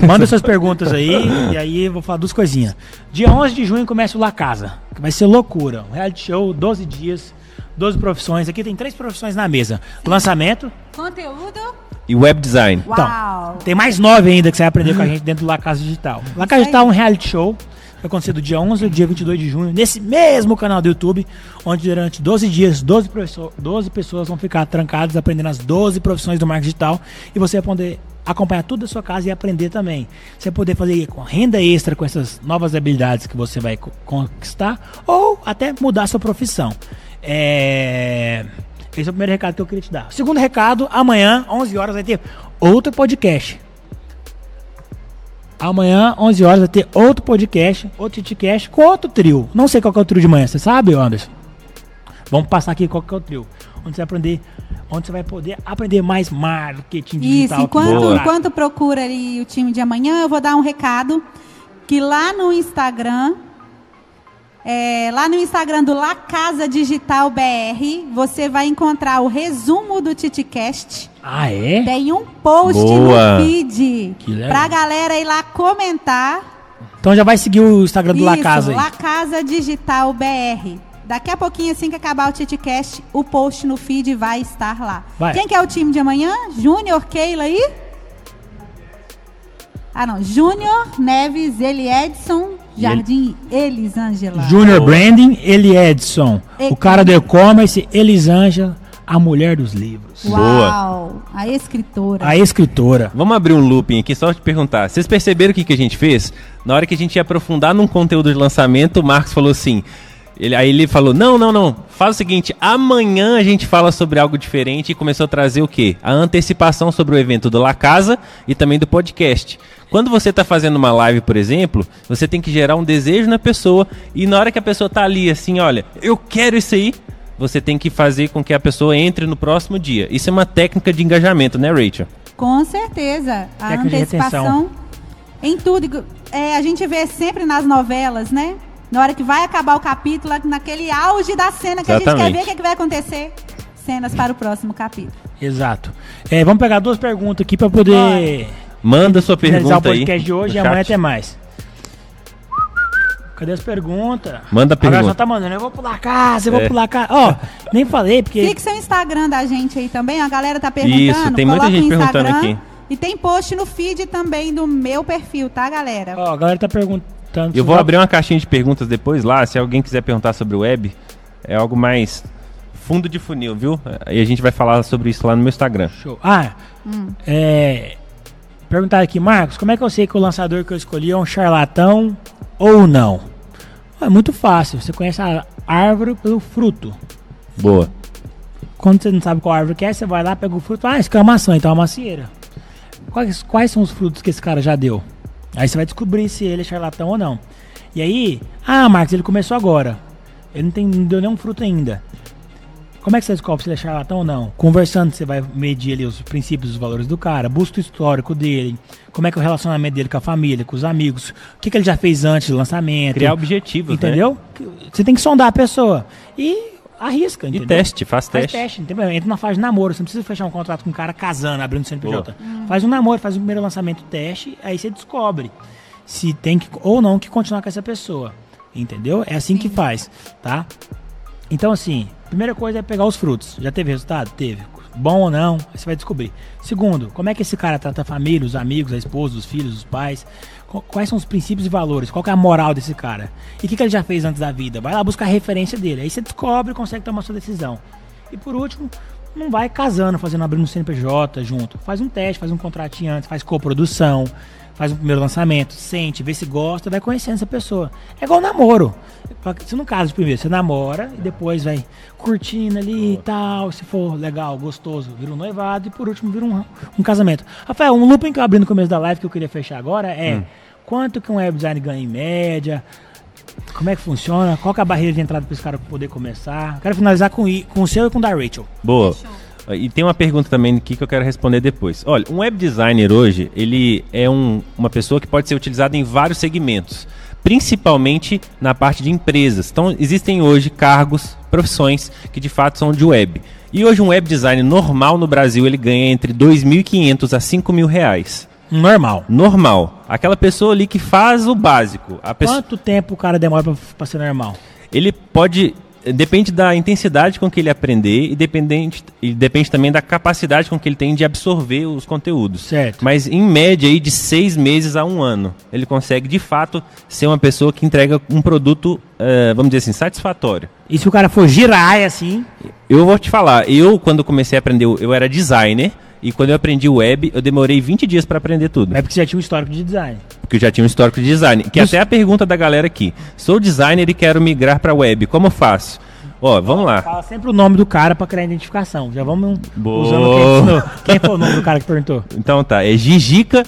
Manda suas perguntas aí, e aí eu vou falar duas coisinhas. Dia 11 de junho começa o La Casa, que vai ser loucura. Um reality show, 12 dias, 12 profissões. Aqui tem três profissões na mesa. Lançamento, Conteúdo. E web design. Uau. tem mais nove ainda que você vai aprender com a gente dentro do La Casa Digital. La Casa. Digital é um reality show. Vai acontecer do dia 11 ao dia 22 de junho, nesse mesmo canal do YouTube, onde durante 12 dias, 12, professor, 12 pessoas vão ficar trancadas aprendendo as 12 profissões do marketing digital e você vai poder acompanhar tudo da sua casa e aprender também. Você vai poder fazer com renda extra com essas novas habilidades que você vai co- conquistar ou até mudar a sua profissão. É... Esse é o primeiro recado que eu queria te dar. Segundo recado, amanhã, 11 horas, vai ter outro podcast. Amanhã, 11 horas, vai ter outro podcast, outro TitCast com outro trio. Não sei qual que é o trio de manhã, você sabe, Anderson? Vamos passar aqui qual que é o trio. Onde você vai aprender, onde você vai poder aprender mais marketing Isso, digital. que enquanto, Boa. enquanto procura ali o time de amanhã, eu vou dar um recado que lá no Instagram, é, lá no Instagram do La Casa Digital BR, você vai encontrar o resumo do TitiCast. Ah, é? Tem um post Boa. no feed Que legal. pra galera ir lá comentar. Então já vai seguir o Instagram do La Isso, Casa aí. La Casa Digital BR. Daqui a pouquinho, assim que acabar o TitiCast, o post no feed vai estar lá. Vai. Quem que é o time de amanhã? Júnior, Keila aí? Ah, não. Júnior, Neves, Eli Edson, Jardim, Elisângela. Junior Boa. Branding, Eli Edson. E- O cara do e-commerce, Elisângela, a mulher dos livros. Uau! A escritora. A escritora. Vamos abrir um looping aqui só te perguntar. Vocês perceberam o que, que a gente fez? Na hora que a gente ia aprofundar num conteúdo de lançamento, o Marcos falou assim. Ele, aí ele falou: Não, não, não. Faz o seguinte: amanhã a gente fala sobre algo diferente e começou a trazer o quê? A antecipação sobre o evento do La Casa e também do podcast. Quando você está fazendo uma live, por exemplo, você tem que gerar um desejo na pessoa e na hora que a pessoa tá ali assim, olha, eu quero isso aí, você tem que fazer com que a pessoa entre no próximo dia. Isso é uma técnica de engajamento, né, Rachel? Com certeza. A Técnica antecipação em tudo. É, a gente vê sempre nas novelas, né? Na hora que vai acabar o capítulo, naquele auge da cena que a gente quer Exatamente. ver o que, é que vai acontecer. Cenas para o próximo capítulo. Exato. É, vamos pegar duas perguntas aqui pra poder Manda sua finalizar o pergunta aí. podcast de hoje e amanhã chat. tem mais. Cadê as perguntas? Manda a Agora pergunta. só tá mandando, eu vou pular casa, eu vou É. pular casa. Ó, nem falei, porque. Fique seu Instagram da gente aí também. A galera tá perguntando. Isso, tem muita gente perguntando Instagram. aqui. E tem post no feed também do meu perfil, tá, galera? Ó, a galera tá perguntando. Eu vou abrir uma caixinha de perguntas depois lá, se alguém quiser perguntar sobre o web, é algo mais fundo de funil, viu? E a gente vai falar sobre isso lá no meu Instagram. Show. Ah, é. Perguntar aqui, Marcos, como é que eu sei que o lançador que eu escolhi é um charlatão ou não? É muito fácil. Você conhece a árvore pelo fruto. Boa. Quando você não sabe qual árvore que é, você vai lá, pega o fruto. Ah, isso é uma maçã, então é uma macieira. Quais, quais são os frutos que esse cara já deu? Aí você vai descobrir se ele é charlatão ou não. E aí, ah, Marcos, ele começou agora. Ele não, tem, não deu nenhum fruto ainda. Como é que você descobre se ele é charlatão ou não? Conversando, você vai medir ali os princípios os valores do cara, busca o histórico dele, como é que é o relacionamento dele com a família, com os amigos, o que, que ele já fez antes do lançamento. Criar objetivos, né? Entendeu? Você tem que sondar a pessoa. E arrisca, E entendeu? teste, faz Faz teste. teste, entendeu? Entra na fase de namoro. Você não precisa fechar um contrato com um cara casando, abrindo CNPJ. Faz um namoro, faz o primeiro lançamento teste, aí você descobre se tem que ou não que continuar com essa pessoa. Entendeu? É assim que faz, tá? Então, assim, primeira coisa é pegar os frutos. Já teve resultado? Teve. Bom ou não, aí você vai descobrir. Segundo, como é que esse cara trata a família, os amigos, a esposa, os filhos, os pais? Qu- Quais são os princípios e valores? Qual é a moral desse cara? E o que, que ele já fez antes da vida? Vai lá buscar a referência dele. Aí você descobre e consegue tomar sua decisão. E por último, não vai casando, fazendo abrindo um CNPJ junto. Faz um teste, faz um contratinho antes, faz coprodução, faz um primeiro lançamento, sente, vê se gosta, vai conhecendo essa pessoa. É igual namoro. Você não casa de primeiro, você namora e depois vai curtindo ali e tal. Se for legal, gostoso, vira um noivado e por último vira um, um casamento. Rafael, um looping que eu abri no começo da live que eu queria fechar agora é quanto que um web design ganha em média, como é que funciona, qual que é a barreira de entrada para esse cara poder começar. Quero finalizar com, com o seu e com o da Rachel. Boa. E tem uma pergunta também aqui que eu quero responder depois. Olha, um web designer hoje, ele é um, uma pessoa que pode ser utilizada em vários segmentos, principalmente na parte de empresas. Então, existem hoje cargos, profissões que de fato são de web. E hoje um web designer normal no Brasil, ele ganha entre 2.500 a 5 mil reais. Normal. Normal. Aquela pessoa ali que faz o básico. Quanto tempo o cara demora pra ser normal? ele pode depende da intensidade com que ele aprender e, dependente, e depende também da capacidade com que ele tem de absorver os conteúdos. Certo. Mas em média aí de seis meses a um ano, ele consegue de fato ser uma pessoa que entrega um produto, eh, vamos dizer assim, satisfatório. E se o cara for girar assim, Eu vou te falar, eu quando comecei a aprender, eu era designer e quando eu aprendi web, eu demorei 20 dias para aprender tudo. é porque você já tinha um histórico de design. Porque eu já tinha um histórico de design. Que Isso. até a pergunta da galera aqui. Sou designer e quero migrar para web. Como eu faço? Ó, vamos lá. Fala sempre o nome do cara pra criar identificação. Já vamos Boa. usando quem. Quem foi o nome do cara que perguntou? Então tá, é Gigica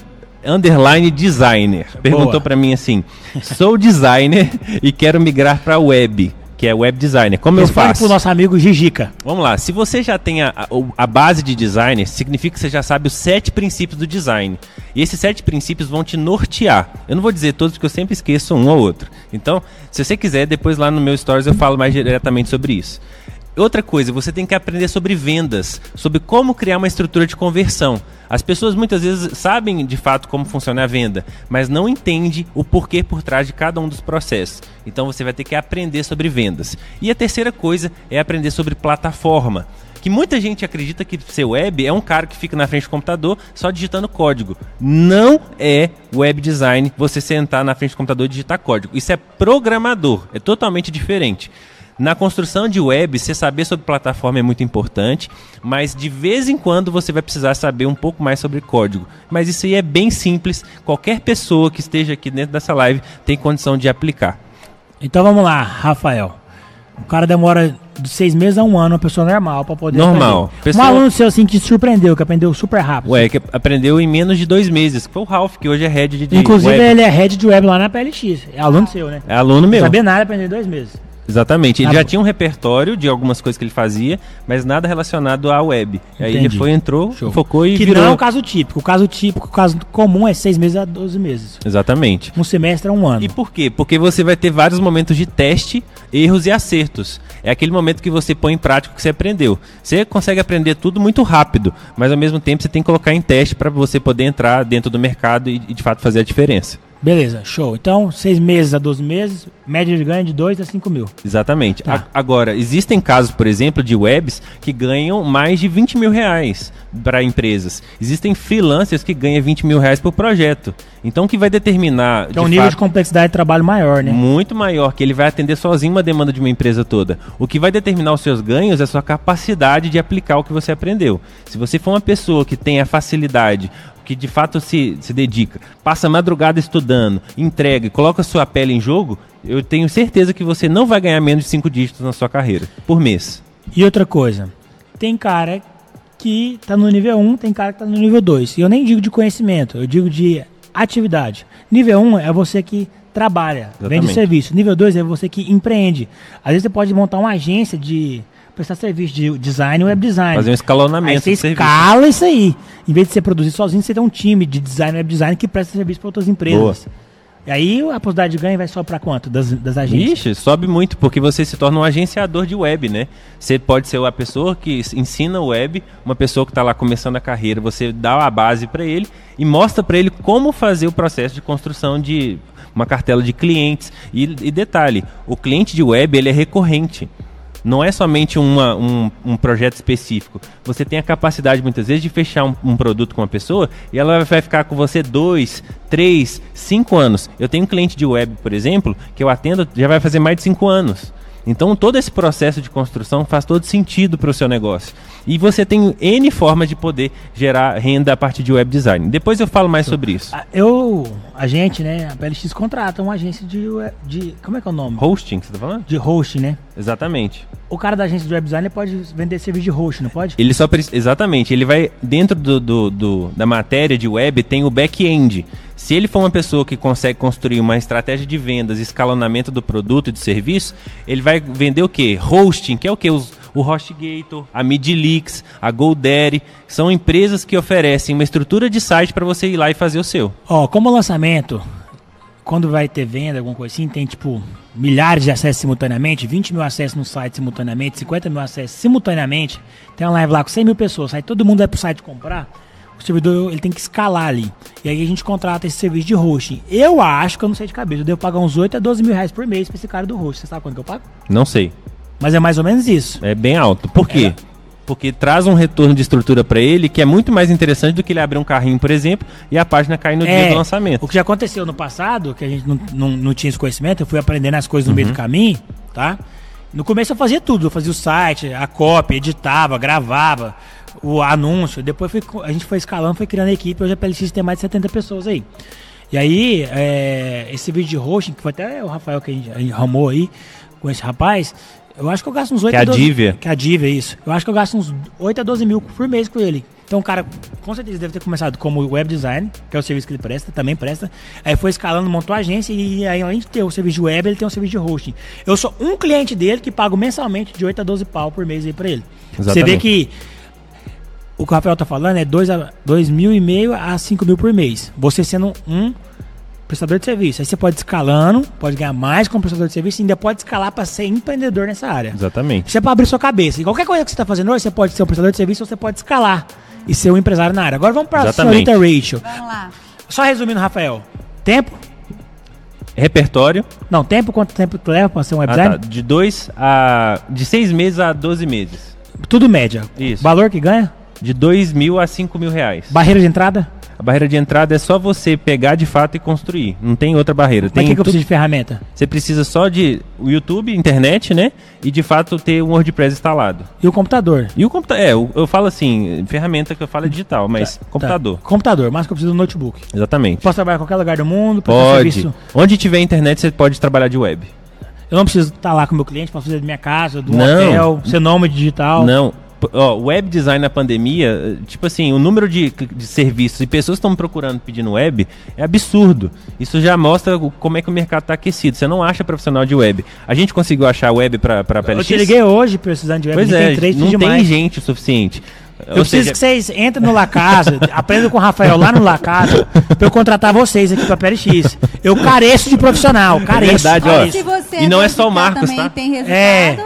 underline designer. Perguntou Boa. pra mim assim: "Sou designer e quero migrar pra web, que é web designer. Como eu Responde faço?" pro nosso amigo Gigica. Vamos lá, se você já tem a, a- o- a base de designer, significa que você já sabe os sete princípios do design. E esses sete princípios vão te nortear. Eu não vou dizer todos porque eu sempre esqueço um ou outro. Então, se você quiser, depois lá no meu stories eu falo mais diretamente sobre isso. Outra coisa, você tem que aprender sobre vendas, sobre como criar uma estrutura de conversão. As pessoas muitas vezes sabem de fato como funciona a venda, mas não entendem o porquê por trás de cada um dos processos. Então você vai ter que aprender sobre vendas. E a terceira coisa é aprender sobre plataforma. Que muita gente acredita que ser web é um cara que fica na frente do computador só digitando código. Não é web design você sentar na frente do computador e digitar código. Isso é programador, é totalmente diferente. Na construção de web, você saber sobre plataforma é muito importante, mas de vez em quando você vai precisar saber um pouco mais sobre código. Mas isso aí é bem simples, qualquer pessoa que esteja aqui dentro dessa live tem condição de aplicar. Então vamos lá, Rafael. O cara demora de seis meses a um ano, uma pessoa normal, pra poder Normal. Pessoa- Um aluno seu assim que te surpreendeu, que aprendeu super rápido. Ué, que aprendeu em menos de dois meses, que foi o Ralph, que hoje é head de Inclusive web. ele é head de web lá na PLX. É aluno seu, né? É aluno Não meu. sabia nada, aprendeu em dois meses. Exatamente. Ele Tá já bom. tinha um repertório de algumas coisas que ele fazia, mas nada relacionado à web. E aí ele Entendi. foi, entrou, Show. focou e que virou. não é o caso típico. O caso típico, o caso comum é seis meses a 12 meses. Exatamente. Um semestre é um ano. E por quê? Porque você vai ter vários momentos de teste, erros e acertos. É aquele momento que você põe em prática o que você aprendeu. Você consegue aprender tudo muito rápido, mas ao mesmo tempo você tem que colocar em teste para você poder entrar dentro do mercado e, e, de fato fazer a diferença. Beleza, show. Então, seis meses a 12 meses, média de ganho de 2 a 5 mil. Exatamente. Tá. A- agora, existem casos, por exemplo, de webs que ganham mais de 20 mil reais para empresas. Existem freelancers que ganham 20 mil reais por projeto. Então, o que vai determinar. Que é um de nível fato, de complexidade de trabalho maior, né? muito maior, que ele vai atender sozinho uma demanda de uma empresa toda. O que vai determinar os seus ganhos é a sua capacidade de aplicar o que você aprendeu. Se você for uma pessoa que tem a facilidade, que de fato se, se dedica, passa a madrugada estudando, entrega e coloca sua pele em jogo, eu tenho certeza que você não vai ganhar menos de cinco dígitos na sua carreira, por mês. E outra coisa, tem cara que tá no nível 1, tem cara que tá no nível 2. E eu nem digo de conhecimento, eu digo de atividade. Nível 1 é você que trabalha, vende Exatamente. serviço. Nível 2 é você que empreende. Às vezes você pode montar uma agência de prestar serviço de design e web design. Fazer um Aí escalonamento você de serviço. escala isso aí. Em vez de você produzir sozinho, você tem um time de design e web design que presta serviço para outras empresas. E aí a possibilidade de ganho vai só para quanto das, das agências? Ixi, sobe muito, porque você se torna um agenciador de web, né? Você pode ser a pessoa que ensina web, uma pessoa que está lá começando a carreira, você dá a base para ele e mostra para ele como fazer o processo de construção de uma cartela de clientes. E, e detalhe, o cliente de web ele é recorrente. Não é somente uma- um, um projeto específico. Você tem a capacidade, muitas vezes, de fechar um, um produto com uma pessoa e ela vai ficar com você dois, três, cinco anos. Eu tenho um cliente de web, por exemplo, que eu atendo já vai fazer mais de cinco anos. Então, todo esse processo de construção faz todo sentido para o seu negócio. E você tem N formas de poder gerar renda a partir de web design. Depois eu falo mais sobre isso. Ah, Eu, a gente, né, a PLX contrata uma agência de, de como é que é o nome? Hosting, você está falando? De host, né? Exatamente. O cara da agência de web design pode vender serviço de host, não pode? Ele só precisa. Exatamente. Ele vai. Dentro do, do- do- da matéria de web tem o back-end. Se ele for uma pessoa que consegue construir uma estratégia de vendas, escalonamento do produto e do serviço, ele vai vender o quê? Hosting, que é o quê? Os, o HostGator, a Midleaks, a GoDaddy, são empresas que oferecem uma estrutura de site para você ir lá e fazer o seu. Ó, como lançamento, quando vai ter venda, alguma coisa assim, tem tipo milhares de acessos simultaneamente, 20 mil acessos no site simultaneamente, 50 mil acessos simultaneamente. Tem uma live lá com 100 mil pessoas, aí todo mundo vai pro site comprar. O servidor ele tem que escalar ali. E aí a gente contrata esse serviço de hosting. Eu acho que eu não sei de cabeça, eu devo pagar uns 8 a 12 mil reais por mês pra esse cara do hosting. Você sabe quanto que eu pago? Não sei. Mas é mais ou menos isso. É bem alto. Por quê? Porque traz um retorno de estrutura para ele que é muito mais interessante do que ele abrir um carrinho, por exemplo, e a página cair no dia É, do lançamento. O que já aconteceu no passado, que a gente não, não, não tinha esse conhecimento, eu fui aprendendo as coisas no meio do caminho, tá? No começo eu fazia tudo, eu fazia o site, a cópia, editava, gravava, o anúncio, depois foi a gente foi escalando, foi criando a equipe, hoje a PLX tem mais de 70 pessoas aí. E aí, é, esse vídeo de hosting, que foi até o Rafael que a gente, a gente arrumou aí, com esse rapaz, eu acho que eu gasto uns 8 Que é a 12 Divia. Que é a Divia, isso. Eu acho que eu gasto uns 8 a 12 mil por mês com ele. Então o cara, com certeza, deve ter começado como web design, que é o serviço que ele presta, também presta. Aí foi escalando, montou a agência e aí além de ter o serviço de web, ele tem um serviço de hosting. Eu sou um cliente dele que pago mensalmente de 8 a 12 pau por mês aí pra ele. Você vê Exatamente. que o que o Rafael tá falando é 2 a 2 mil e meio a 5 mil por mês. Você sendo um prestador de serviço. Aí você pode ir escalando, pode ganhar mais como prestador de serviço e ainda pode escalar para ser empreendedor nessa área. Exatamente. Isso é para abrir sua cabeça. E qualquer coisa que você está fazendo hoje, você pode ser um prestador de serviço ou você pode escalar e ser um empresário na área. Agora vamos para a senhorita Rachel. Vamos lá. Só resumindo, Rafael. Tempo? Repertório. Não, tempo, quanto tempo tu leva para ser um web Ah, tá. De dois a. De seis meses a 12 meses. Tudo média. Isso. Valor que ganha? De 2 mil a 5 mil reais. Barreira de entrada? A barreira de entrada é só você pegar de fato e construir. Não tem outra barreira. Mas Tem que, que eu preciso de ferramenta? Você precisa só de o YouTube, internet, né? E de fato ter um WordPress instalado. E o computador? E o computador. É, eu, eu falo assim, ferramenta que eu falo é digital, mas Tá, computador. tá. Computador, mas que eu preciso do notebook. Exatamente. Posso trabalhar em qualquer lugar do mundo, Pode. serviço. Onde tiver internet, você pode trabalhar de web. Eu não preciso estar lá com o meu cliente, posso fazer da minha casa, do Não. hotel, ser nômade digital. Não. P- Ó, web design na pandemia, eh, tipo assim, o número de, de serviços e pessoas que estão procurando pedindo web é absurdo. Isso já mostra como é que o mercado está aquecido. Você não acha profissional de web. A gente conseguiu achar web para para Eu te liguei hoje precisando de web, Pois não é, tem três, não tem mais. gente o suficiente. Eu preciso que vocês entrem no La Casa, aprendam com o Rafael lá no La Casa, pra eu contratar vocês aqui pra PLX. Eu careço de profissional, careço. verdade, ó. Olha, careço. você E não é só o Marcos, também tá? tem resultado. É.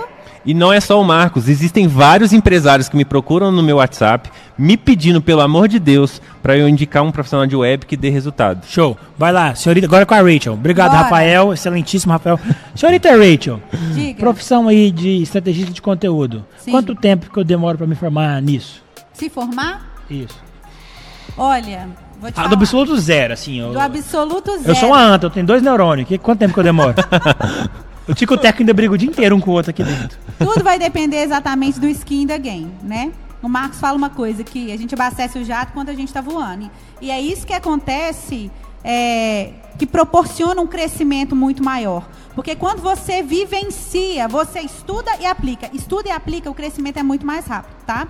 E não é só o Marcos, existem vários empresários que me procuram no meu WhatsApp, me pedindo, pelo amor de Deus, para eu indicar um profissional de web que dê resultado. Show. Vai lá, senhorita, agora com a Rachel. Obrigado, Bora. Rafael. Excelentíssimo, Rafael. Senhorita Rachel, Diga. profissão aí de estrategista de conteúdo. Sim. Quanto tempo que eu demoro pra me formar nisso? Se formar, Isso. olha, vou te Ah, falar. do absoluto zero, assim. Eu, Do absoluto zero. eu sou uma anta, eu tenho dois neurônios. Que, quanto tempo que eu demoro? o Tico Teco ainda briga o dia inteiro um com o outro aqui dentro. Tudo vai depender exatamente do skin da game, né? O Marcos fala uma coisa que a gente abastece o jato quando a gente está voando. E é isso que acontece, é, que proporciona um crescimento muito maior. Porque quando você vivencia, você estuda e aplica. Estuda e aplica, o crescimento é muito mais rápido, tá?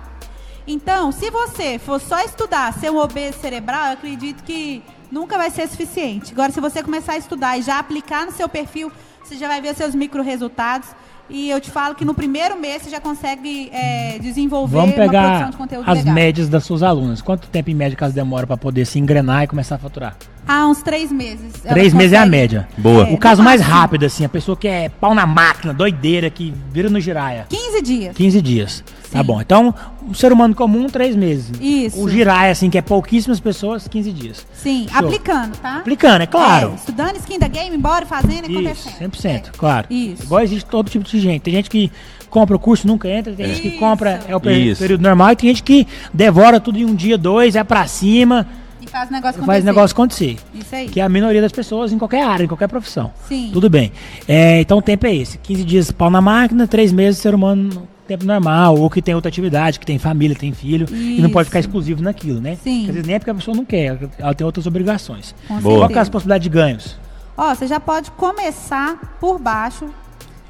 Então, se você for só estudar, ser um obeso cerebral, eu acredito que nunca vai ser suficiente. Agora, se você começar a estudar e já aplicar no seu perfil, você já vai ver seus micro resultados. E eu te falo que no primeiro mês você já consegue é, desenvolver Vamos uma produção pegar de conteúdo as legal. médias das suas alunas. Quanto tempo em média elas demoram pra poder se engrenar e começar a faturar? Há uns três meses. Três meses é a média. Boa. É, O caso mais rápido, assim, a pessoa que é pau na máquina, doideira, que vira no giraia. 15 dias. 15 dias. Tá Sim. bom. Então, um ser humano comum, três meses. Isso. O giraia, assim, que é pouquíssimas pessoas, 15 dias. Sim, Show. aplicando, tá? Aplicando, é claro. É, estudando skin da game, embora fazendo e Isso, acontecendo. 100%, É. claro. Isso. Igual existe todo tipo de gente. Tem gente que compra o curso nunca entra, tem gente que compra, é o per- Isso. período normal, e tem gente que devora tudo em um dia, dois, é pra cima, faz o negócio e faz acontecer. negócio acontecer. Isso aí. Que é a minoria das pessoas em qualquer área, em qualquer profissão. Sim. Tudo bem. É, então o tempo é esse. 15 dias pau na máquina, 3 meses ser humano tempo normal, ou que tem outra atividade, que tem família, tem filho, e não pode ficar Isso. exclusivo naquilo, né? Sim. Às vezes nem é porque a pessoa não quer, ela tem outras obrigações. Com Boa. Qual é as possibilidades de ganhos? Ó, você já pode começar por baixo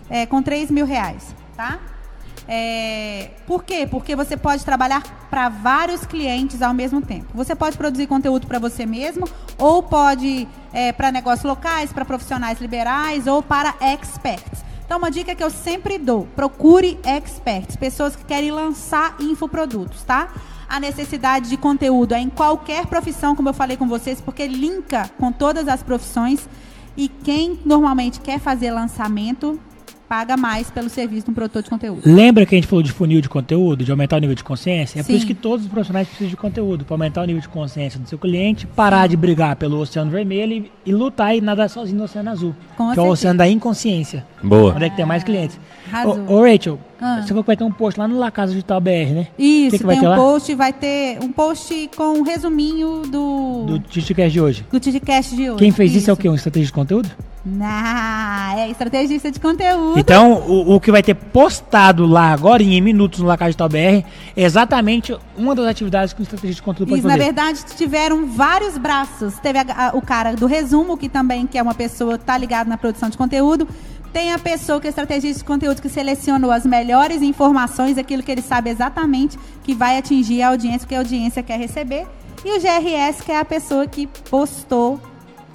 é, com 3 mil reais, tá? É, por quê? Porque você pode trabalhar para vários clientes ao mesmo tempo. Você pode produzir conteúdo para você mesmo, ou pode para negócios locais, para profissionais liberais, ou para experts. Então, uma dica que eu sempre dou: procure experts, pessoas que querem lançar infoprodutos, tá? A necessidade de conteúdo é em qualquer profissão, como eu falei com vocês, porque linka com todas as profissões. E quem normalmente quer fazer lançamento paga mais pelo serviço de um produtor de conteúdo. Lembra que a gente falou de funil de conteúdo, de aumentar o nível de consciência? É por Sim. isso que todos os profissionais precisam de conteúdo, para aumentar o nível de consciência do seu cliente, parar de brigar pelo oceano vermelho e, e lutar e nadar sozinho no oceano azul. Com que é o certeza. oceano da inconsciência. Boa. Onde é que tem mais clientes. Arrasou. Ô, ô, Rachel, Ah. você falou que vai ter um post lá no La Casa Digital BR, né? Isso, que que vai tem ter um lá? post, vai ter um post com um resuminho do, Do TikTok de hoje. do TidCast de hoje. Quem fez isso, é o quê? Um estrategista de conteúdo? Nah, é estrategista de conteúdo. Então, o, o que vai ter postado lá agora, em minutos no La Casa Digital BR, é exatamente uma das atividades que o estrategista de conteúdo pode Isso, na fazer. verdade, tiveram vários braços. Teve a- a- o cara do resumo, que também que é uma pessoa que está ligada na produção de conteúdo. Tem a pessoa que é estrategista de conteúdo, que selecionou as melhores informações, aquilo que ele sabe exatamente que vai atingir a audiência, que a audiência quer receber. E o GRS, que é a pessoa que postou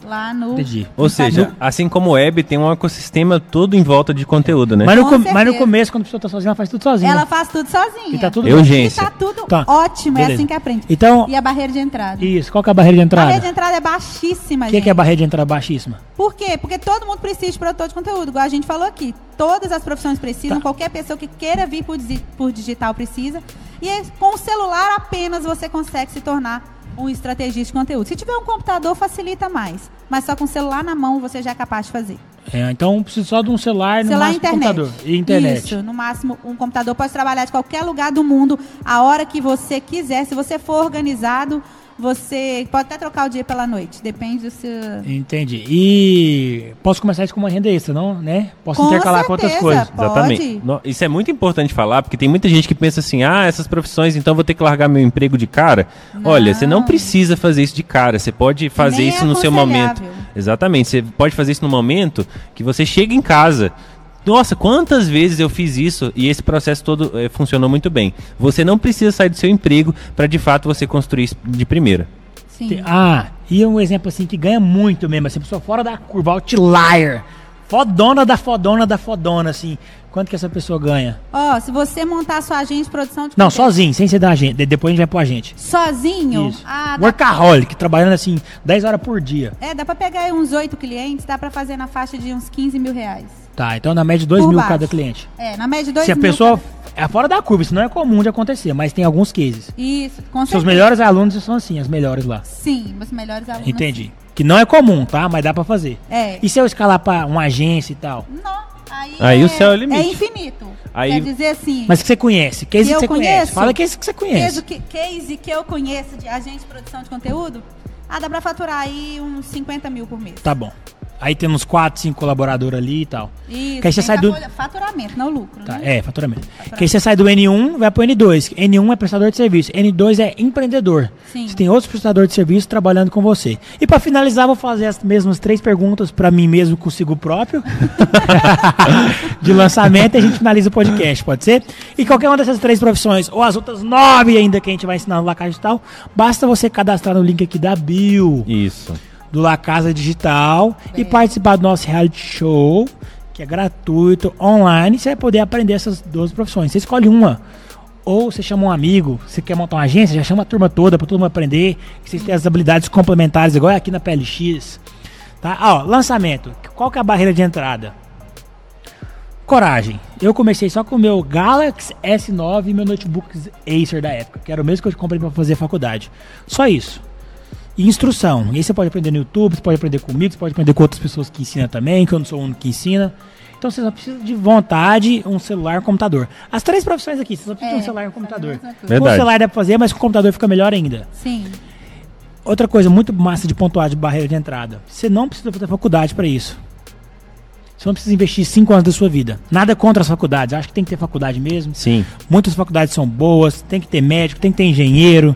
lá no. Entendi. Ou seja, assim como o web, tem um ecossistema todo em volta de conteúdo, né? Mas no, Com com- mas no começo, quando a pessoa tá sozinha, ela faz tudo sozinha. Ela faz tudo sozinha. E tá tudo gente. E tá tudo Tá. ótimo, é Beleza. assim que aprende. Então, E a barreira de entrada. isso. Qual que é a barreira de A entrada? barreira de entrada é baixíssima, O que, gente. que é a barreira de entrada baixíssima? Por quê? Porque todo mundo precisa de produtor de conteúdo, igual a gente falou aqui. Todas as profissões precisam, Tá. qualquer pessoa que queira vir por, por digital precisa. E é- com o celular apenas você consegue se tornar um estrategista de conteúdo. Se tiver um computador, facilita mais. Mas só com o celular na mão você já é capaz de fazer. É, então, precisa só de um celular, no celular máximo internet. computador. E internet. Isso, no máximo um computador pode trabalhar de qualquer lugar do mundo, a hora que você quiser. Se você for organizado, você pode até trocar o dia pela noite. Depende do seu. Entendi. E posso começar isso com uma renda extra, não? Né? Posso Com intercalar com outras certeza. coisas. Pode. Exatamente. No- Isso é muito importante falar, porque tem muita gente que pensa assim: ah, essas profissões, então vou ter que largar meu emprego de cara. Olha, você não precisa fazer isso de cara. Você pode fazer nem isso é no seu momento. Exatamente. Você pode fazer isso no momento que você chega em casa. Nossa, quantas vezes eu fiz isso e esse processo todo eh, funcionou muito bem. Você não precisa sair do seu emprego para de fato você construir isso de primeira. Sim. Ah, e um exemplo assim que ganha muito mesmo, assim, pessoa fora da curva, outlier. Fodona da fodona da fodona, assim. Quanto que essa pessoa ganha? Ó, se você montar sua agência de produção de Não, conteúdo sozinho, sem ser da agente. De- Depois a gente vai pro agente. sozinho, Isso. ah, dá, Workaholic, trabalhando assim, 10 horas por dia. é, dá pra pegar aí uns oito clientes, dá pra fazer na faixa de uns 15 mil reais. Tá, então na média 2 Por mil baixo. cada cliente. É, na média de dois Se a mil pessoa cada- é fora da curva, isso não é comum de acontecer, mas tem alguns cases. Isso, com Seus certeza. melhores alunos são assim, as melhores lá. Sim, os melhores alunos. Entendi. Que não é comum, tá? Mas dá pra fazer. É. E se eu escalar pra uma agência e tal? Não, aí, Aí é, o céu é o limite. É infinito. Aí- Quer dizer assim, Mas que você conhece, case Que que, você conhece. conheço? Fala case que você case conhece. que, case que eu conheço de agente de produção de conteúdo, ah, dá pra faturar aí uns 50 mil por mês. Tá bom. Aí tem uns 4, 5 colaboradores ali e tal. Isso, Que aí você sai do- fatura- faturamento, não lucro. Tá, né? é, faturamento. Que aí você sai do N1, vai pro N2. N1 é prestador de serviço, N2 é empreendedor. Sim. Você tem outros prestadores de serviço trabalhando com você. E pra finalizar, vou fazer as mesmas três perguntas pra mim mesmo consigo próprio. de lançamento e a gente finaliza o podcast, pode ser? E qualquer uma dessas três profissões, ou as outras nove ainda que a gente vai ensinar no La Casa Digital, basta você cadastrar no link aqui da bio Isso. Do La Casa Digital e participar do nosso reality show, que é gratuito, online. Você vai poder aprender essas duas profissões. Você escolhe uma. Ou você chama um amigo, você quer montar uma agência, já chama a turma toda para todo mundo aprender. Que vocês têm as habilidades complementares, igual é aqui na PLX. Tá? Ah, ó, lançamento. Qual que é a barreira de entrada? Coragem. Eu comecei só com o meu Galaxy S9 e meu notebook Acer da época, que era o mesmo que eu comprei para fazer faculdade. Só isso. E instrução. E aí você pode aprender no YouTube, você pode aprender comigo, você pode aprender com outras pessoas que ensinam também, que eu não sou o único que ensina. Então você só precisa de vontade, um celular, um computador. As três profissões aqui, você só precisa de É, um celular e um computador. Com o celular dá pra fazer, mas com o computador fica melhor ainda. Sim. Outra coisa muito massa de pontuar de barreira de entrada. Você não precisa fazer faculdade para isso. Você não precisa investir cinco anos da sua vida. Nada contra as faculdades. Acho que tem que ter faculdade mesmo. Sim. Muitas faculdades são boas, tem que ter médico, tem que ter engenheiro,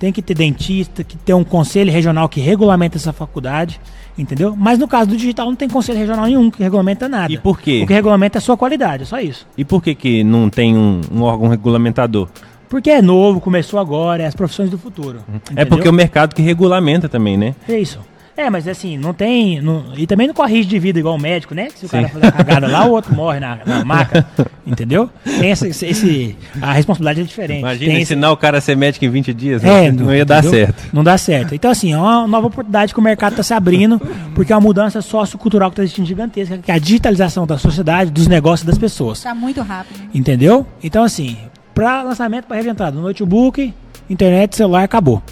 tem que ter dentista, que ter um conselho regional que regulamenta essa faculdade, entendeu? Mas no caso do digital não tem conselho regional nenhum que regulamenta nada. E por quê? O que regulamenta é a sua qualidade, é só isso. E por que, que não tem um, um órgão regulamentador? Porque é novo, começou agora, é as profissões do futuro. É porque é o mercado que regulamenta também, né? É isso. É, mas assim, não tem. não- e também não corrige de vida igual o médico, né? Se o cara Sim. fazer uma cagada lá, o outro morre na, na maca. entendeu? Tem esse, esse- esse- A responsabilidade é diferente. Imagina tem esse- ensinar o cara a ser médico em 20 dias. É, não, ia dar entendeu? certo. Não dá certo. Então, assim, é uma nova oportunidade que o mercado está se abrindo, porque é uma mudança sociocultural que está existindo gigantesca, que é a digitalização da sociedade, dos negócios das pessoas. Está muito rápido. Entendeu? Então, assim, para lançamento, para de entrada, notebook, internet, celular, acabou.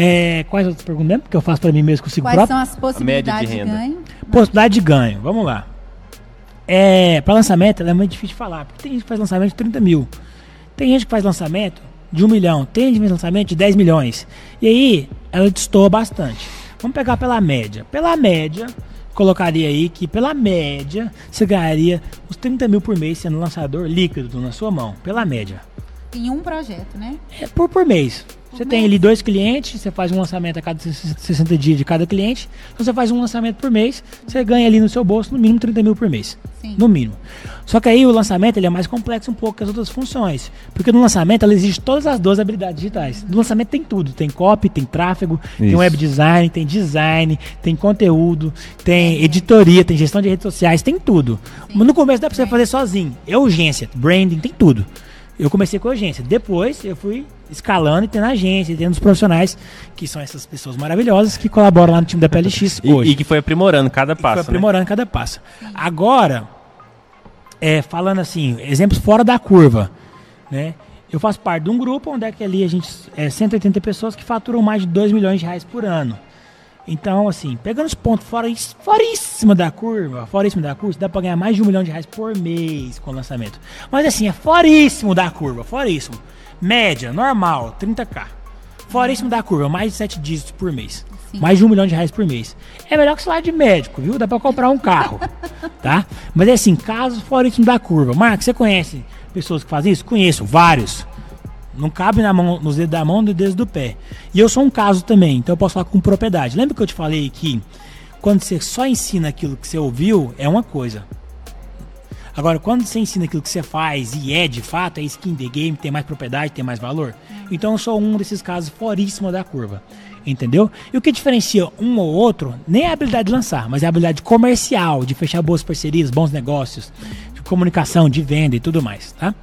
É, quais outras perguntas mesmo? Que eu faço para mim mesmo consigo Quais próprio? são as possibilidades de, renda. ganho? Possibilidade de ganho, vamos lá. É, para lançamento, ela é muito difícil de falar, porque tem gente que faz lançamento de 30 mil. Tem gente que faz lançamento de 1 milhão. Tem gente que faz lançamento de 10 milhões. E aí, ela destoa bastante. Vamos pegar pela média. Pela média, colocaria aí que pela média, você ganharia uns 30 mil por mês sendo lançador líquido na sua mão. Pela média. Em um projeto, né? É por, por mês. Você tem ali dois clientes, você faz um lançamento a cada 60 dias de cada cliente. Então você faz um lançamento por mês, você ganha ali no seu bolso no mínimo 30 mil por mês. Sim. No mínimo. Só que aí o lançamento ele é mais complexo um pouco que as outras funções. Porque no lançamento ela exige todas as duas habilidades digitais. No lançamento tem tudo. Tem copy, tem tráfego, tem Isso. web design, tem design, tem conteúdo, tem editoria, tem gestão de redes sociais, tem tudo. Mas no começo dá pra você fazer sozinho. É urgência, branding, tem tudo. Eu comecei com urgência. Depois eu fui escalando e tendo agência, e tendo os profissionais, que são essas pessoas maravilhosas que colaboram lá no time da PLX E, hoje e que foi aprimorando cada e foi passo. né? aprimorando cada passo. Agora, é, falando assim, exemplos fora da curva, né? Eu faço parte de um grupo onde é que ali a gente é 180 pessoas que faturam mais de 2 milhões de reais por ano. Então, assim, pegando os pontos fora, foríssima da curva, foríssimo da curva, dá pra ganhar mais de um milhão de reais por mês com o lançamento. Mas assim, é foríssimo da curva, foríssimo. Média, normal, 30k. Foríssimo da curva, mais de 7 dígitos por mês. Sim. Mais de um milhão de reais por mês. É melhor que salário de médico, viu? Dá pra comprar um carro, tá? Mas é assim, casos foríssimos da curva. Marcos, você conhece pessoas que fazem isso? Conheço, vários. Não cabe na mão, nos dedos da mão nos dedos do pé. E eu sou um caso também, então eu posso falar com propriedade. Lembra que eu te falei que quando você só ensina aquilo que você ouviu, é uma coisa. Agora, quando você ensina aquilo que você faz e é de fato, é skin the game, tem mais propriedade, tem mais valor. Então eu sou um desses casos foríssimo da curva. Entendeu? E o que diferencia um ou outro, nem é a habilidade de lançar, mas é a habilidade comercial, de fechar boas parcerias, bons negócios, de comunicação, de venda e tudo mais, tá?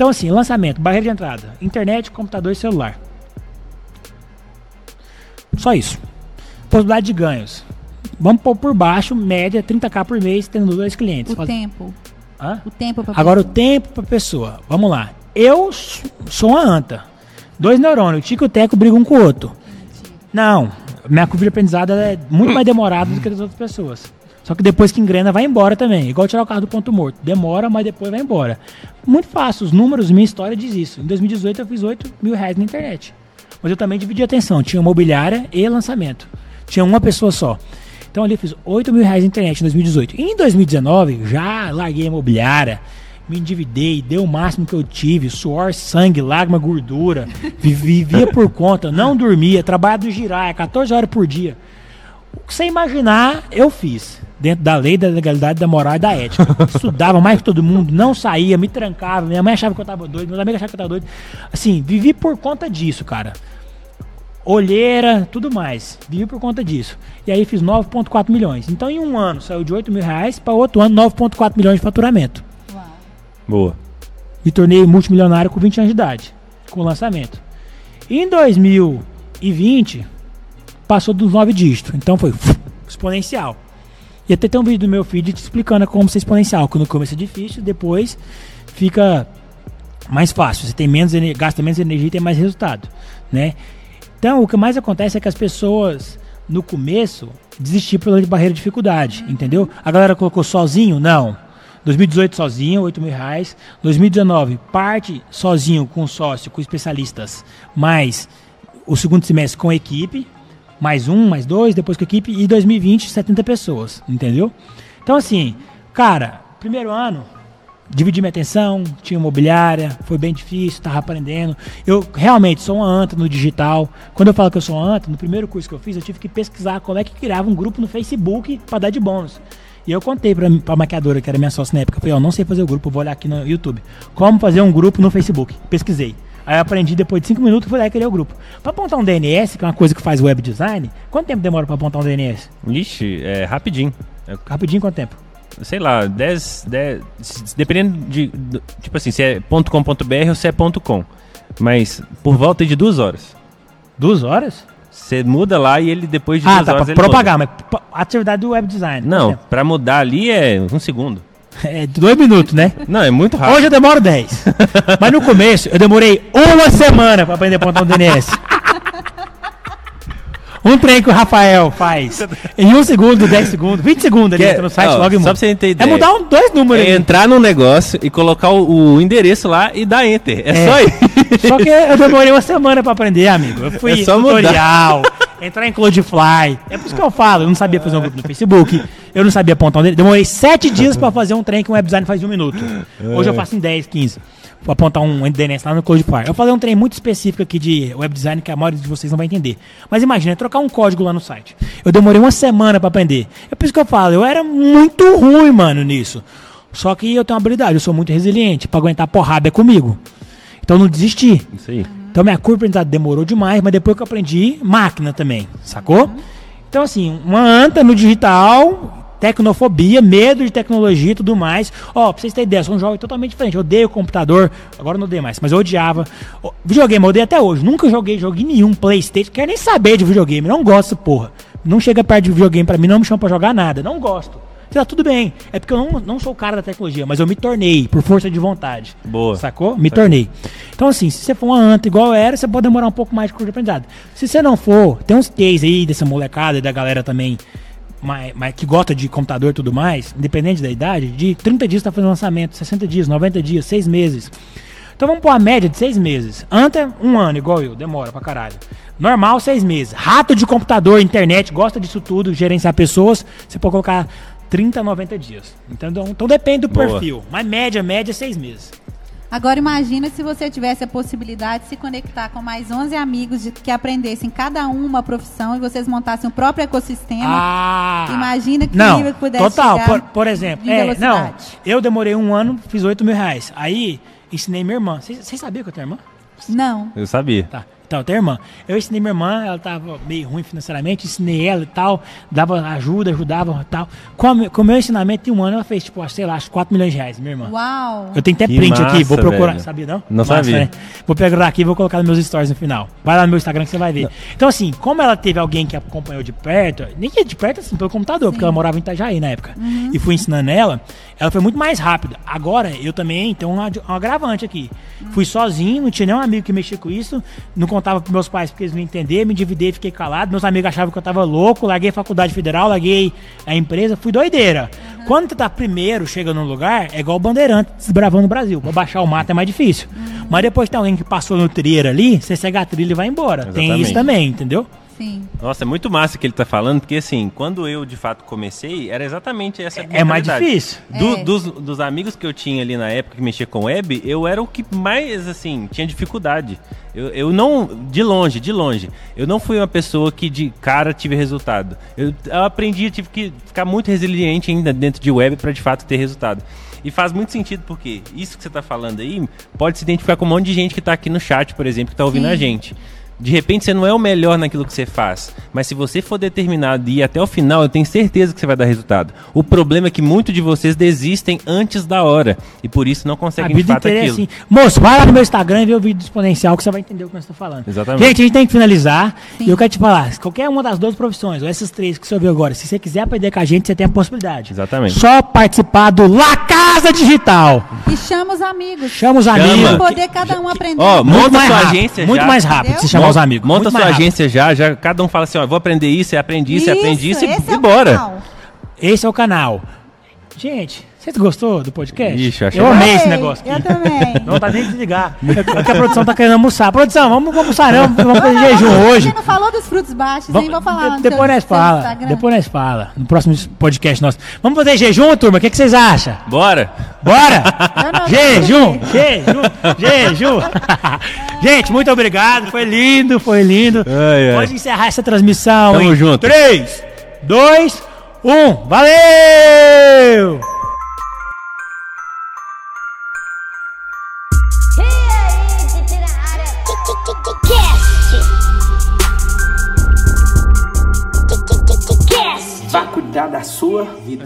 Então assim, lançamento, barreira de entrada, internet, computador e celular. Só isso. Possibilidade de ganhos. Vamos pôr por baixo, média 30k por mês, tendo dois clientes. O Faz- tempo. Hã? O tempo pra Agora o pessoa. tempo pra pessoa. Vamos lá. Eu sou uma anta. Dois neurônios, o Tico e o Teco brigam um com o outro. Não, minha curva de aprendizado é muito mais demorada do que das outras pessoas. Só que depois que engrena, vai embora também. Igual tirar o carro do ponto morto. Demora, mas depois vai embora. Muito fácil. Os números, minha história diz isso. Em 2018 eu fiz 8 mil reais na internet. Mas eu também dividi a atenção. Tinha mobiliária e lançamento. Tinha uma pessoa só. Então ali eu fiz 8 mil reais na internet em 2018. E em 2019, já larguei a imobiliária, me endividei, dei o máximo que eu tive, suor, sangue, lágrima, gordura, vi- vivia por conta, não dormia, trabalhava no giraia, 14 horas por dia. O que você imaginar, eu fiz. Dentro da lei, da legalidade, da moral e da ética. Estudava mais que todo mundo, não saía, me trancava. Minha mãe achava que eu tava doido, meus amigos achavam que eu tava doido. Assim, vivi por conta disso, cara. Olheira, tudo mais. Vivi por conta disso. E aí fiz 9,4 milhões. Então em um ano saiu de 8 mil reais para outro ano 9,4 milhões de faturamento. Uau. Boa. Me tornei multimilionário com 20 anos de idade, com o lançamento. Em 2020, passou dos 9 dígitos. Então foi exponencial. E até tem um vídeo do meu feed te explicando como ser exponencial. Que no começo é difícil, depois fica mais fácil. Você tem menos gasta menos energia e tem mais resultado, né? Então, o que mais acontece é que as pessoas no começo desistiram pela barreira de dificuldade, entendeu? A galera colocou sozinho? Não. 2018 sozinho, 8 mil reais. 2019, parte sozinho com sócio, com especialistas, mais o segundo semestre com equipe, mais um, mais dois, depois com equipe, e 2020, 70 pessoas, entendeu? Então, assim, cara, primeiro ano, dividi minha atenção, tinha imobiliária, foi bem difícil, tava aprendendo. Eu realmente sou uma anta no digital. Quando eu falo que eu sou uma anta, no primeiro curso que eu fiz, eu tive que pesquisar como é que criava um grupo no Facebook para dar de bônus. E eu contei pra, pra maquiadora, que era minha sócia na época, eu falei, ó, não sei fazer o grupo, vou olhar aqui no YouTube. Como fazer um grupo no Facebook? Pesquisei. Aí eu aprendi depois de 5 minutos fui lá e criei o grupo. Pra apontar um DNS, que é uma coisa que faz web design, quanto tempo demora pra apontar um DNS? Ixi, é rapidinho. É, Rapidinho, quanto tempo? sei lá, 10, 10. se- Dependendo de. Tipo assim, se é .com.br ou se é .com. Mas por volta de duas horas. Duas horas? Você muda lá e ele depois de Ah, duas tá, horas. pra ele propagar, mas p- atividade do web design. Muda. Não, pra mudar ali é um segundo. É dois minutos, né? Não, é muito rápido. Hoje eu demoro 10. Mas no começo eu demorei uma semana pra aprender a apontar um DNS. Um trem que o Rafael faz em um segundo, 10 segundos, 20 segundos ele Que é- entra no site ó, logo e só muda. pra você ter É mudar um, dois números. É ali. entrar num negócio e colocar o, o endereço lá e dar enter. É, É. só isso. Só que eu demorei uma semana pra aprender, amigo. Eu fui É só mudar. Entrar em Cloudfly. É por isso que eu falo, eu não sabia fazer um grupo no Facebook, eu não sabia apontar um DNS. Demorei sete dias pra fazer um trem que um web design faz em um minuto. Hoje eu faço em 10, 15. Vou apontar um DNS lá no Cloudflare. Eu falei um trem muito específico aqui de web design que a maioria de vocês não vai entender. Mas imagina, é trocar um código lá no site. Eu demorei uma semana pra aprender. É por isso que eu falo, eu era muito ruim, mano, nisso. Só que eu tenho uma habilidade, eu sou muito resiliente. Pra aguentar porrada é comigo. Então não desisti. Isso aí. Então minha curva de aprendizado demorou demais, mas depois que eu aprendi, máquina também, sacou? Então assim, uma anta no digital, tecnofobia, medo de tecnologia e tudo mais. Ó, pra vocês terem ideia, sou um jovem totalmente diferente. Eu odeio computador, agora não odeio mais, mas eu odiava. Videogame, eu odeio até hoje. Nunca joguei jogo nenhum, Playstation, quero nem saber de videogame, não gosto, porra. Não chega perto de videogame pra mim, não me chama pra jogar nada, não gosto. Tá tudo bem, é porque eu não, não sou o cara da tecnologia, mas eu me tornei, por força de vontade. Boa. Sacou? Me tornei. Então, assim, se você for uma anta igual eu era, você pode demorar um pouco mais de curso de aprendizado. Se você não for, tem uns cases aí dessa molecada e da galera também mas, mas que gosta de computador e tudo mais, independente da idade, de 30 dias tá fazendo lançamento, 60 dias, 90 dias, 6 meses. Então vamos pôr a média de 6 meses. Anta, um ano, igual eu, demora pra caralho. Normal, 6 meses. Rato de computador, internet, gosta disso tudo, gerenciar pessoas, você pode colocar 30, 90 dias. Entendeu? Então depende do Boa. perfil. Mas média, média, 6 meses. Agora imagina se você tivesse a possibilidade de se conectar com mais 11 amigos de- que aprendessem cada um uma profissão e vocês montassem o próprio ecossistema. Ah! Imagina que não, nível que pudesse total. Por, por exemplo, de é, não, eu demorei um ano, fiz 8 mil reais. Aí ensinei minha irmã. Vocês sabiam que eu tenho irmã? Não. Eu sabia. Tá. Então, tenho irmã. Eu ensinei minha irmã, ela tava meio ruim financeiramente, ensinei ela e tal, dava ajuda, ajudava e tal. Com, a- com o meu ensinamento em um ano, ela fez, tipo, sei lá, acho que 4 milhões de reais, minha irmã. Uau. Eu tenho até Que print aqui, vou massa, procurar. velho. Sabia não? Não sabia. Vou pegar aqui e vou colocar nos meus stories no final. Vai lá no meu Instagram que você vai ver. Então, assim, como ela teve alguém que acompanhou de perto, nem que de perto, assim, pelo computador, porque ela morava em Itajaí na época, e fui ensinando ela, ela foi muito mais rápida. Agora, eu também tenho um, um agravante aqui. Fui sozinho, não tinha nenhum amigo que mexia com isso, não contava pros meus pais porque eles não entendiam, me endividei, fiquei calado. Meus amigos achavam que eu tava louco, larguei a faculdade federal, larguei a empresa, fui doideira. Quando tu tá primeiro, chega num lugar, é igual o bandeirante desbravando o Brasil. Pra baixar o mato é mais difícil. Mas depois tem alguém que passou no trilho ali, você segue a trilha e vai embora. Tem Exatamente. isso também, entendeu? Sim. Nossa, é muito massa que ele tá falando, porque assim, quando eu de fato comecei, era exatamente essa É mais mentalidade. difícil. Do- É. dos, dos amigos que eu tinha ali na época que mexia com web, eu era o que mais, assim, tinha dificuldade. Eu, eu não, de longe, de longe, eu não fui uma pessoa que de cara tive resultado. Eu, eu aprendi, eu tive que ficar muito resiliente ainda dentro de web para de fato ter resultado. E faz muito sentido porque isso que você tá falando aí pode se identificar com um monte de gente que tá aqui no chat, por exemplo, que tá ouvindo Sim. a gente. De repente você não é o melhor naquilo que você faz, mas se você for determinado e ir até o final, eu tenho certeza que você vai dar resultado. O problema é que muitos de vocês desistem antes da hora e por isso não A conseguem de vida fato inteira é aquilo. assim. Moço, vai lá no meu Instagram e vê o vídeo do exponencial que você vai entender o que nós estamos falando. Exatamente. Gente, a gente tem que finalizar. Sim. E eu quero te falar: qualquer uma das duas profissões, ou essas três que você ouviu agora, se você quiser aprender com a gente, você tem a possibilidade. Exatamente. Só participar do La Casa Digital. E chama os amigos. Chama os Chama. amigos. Pra poder cada um aprender. Ó, Muito monta mais sua rápido, agência Muito já. mais rápido Entendeu? se chamar os amigos. Monta sua rápido. agência já, já cada um fala assim, ó, vou aprender isso, eu aprendi isso, eu aprendi isso e, esse e é bora. Esse é o canal. Gente, vocês gostou do podcast? Ixi, eu eu amei esse negócio Eu aqui. também. Não tá nem desligar. É que a produção tá querendo almoçar. Produção, vamos almoçar não. Vamos fazer jejum hoje. Você não falou dos frutos baixos, hein? Vou falar depois nós fala. Instagram. Depois nós fala. No próximo podcast nosso. Vamos fazer jejum, turma? O que, que vocês acham? Bora! Bora! Eu jejum! Jejum! Jejum! Gente, muito obrigado. Foi lindo, foi lindo. Ai, ai. Pode encerrar essa transmissão. Tamo junto. 3, 2, 1. Valeu! Cuidar da sua vida.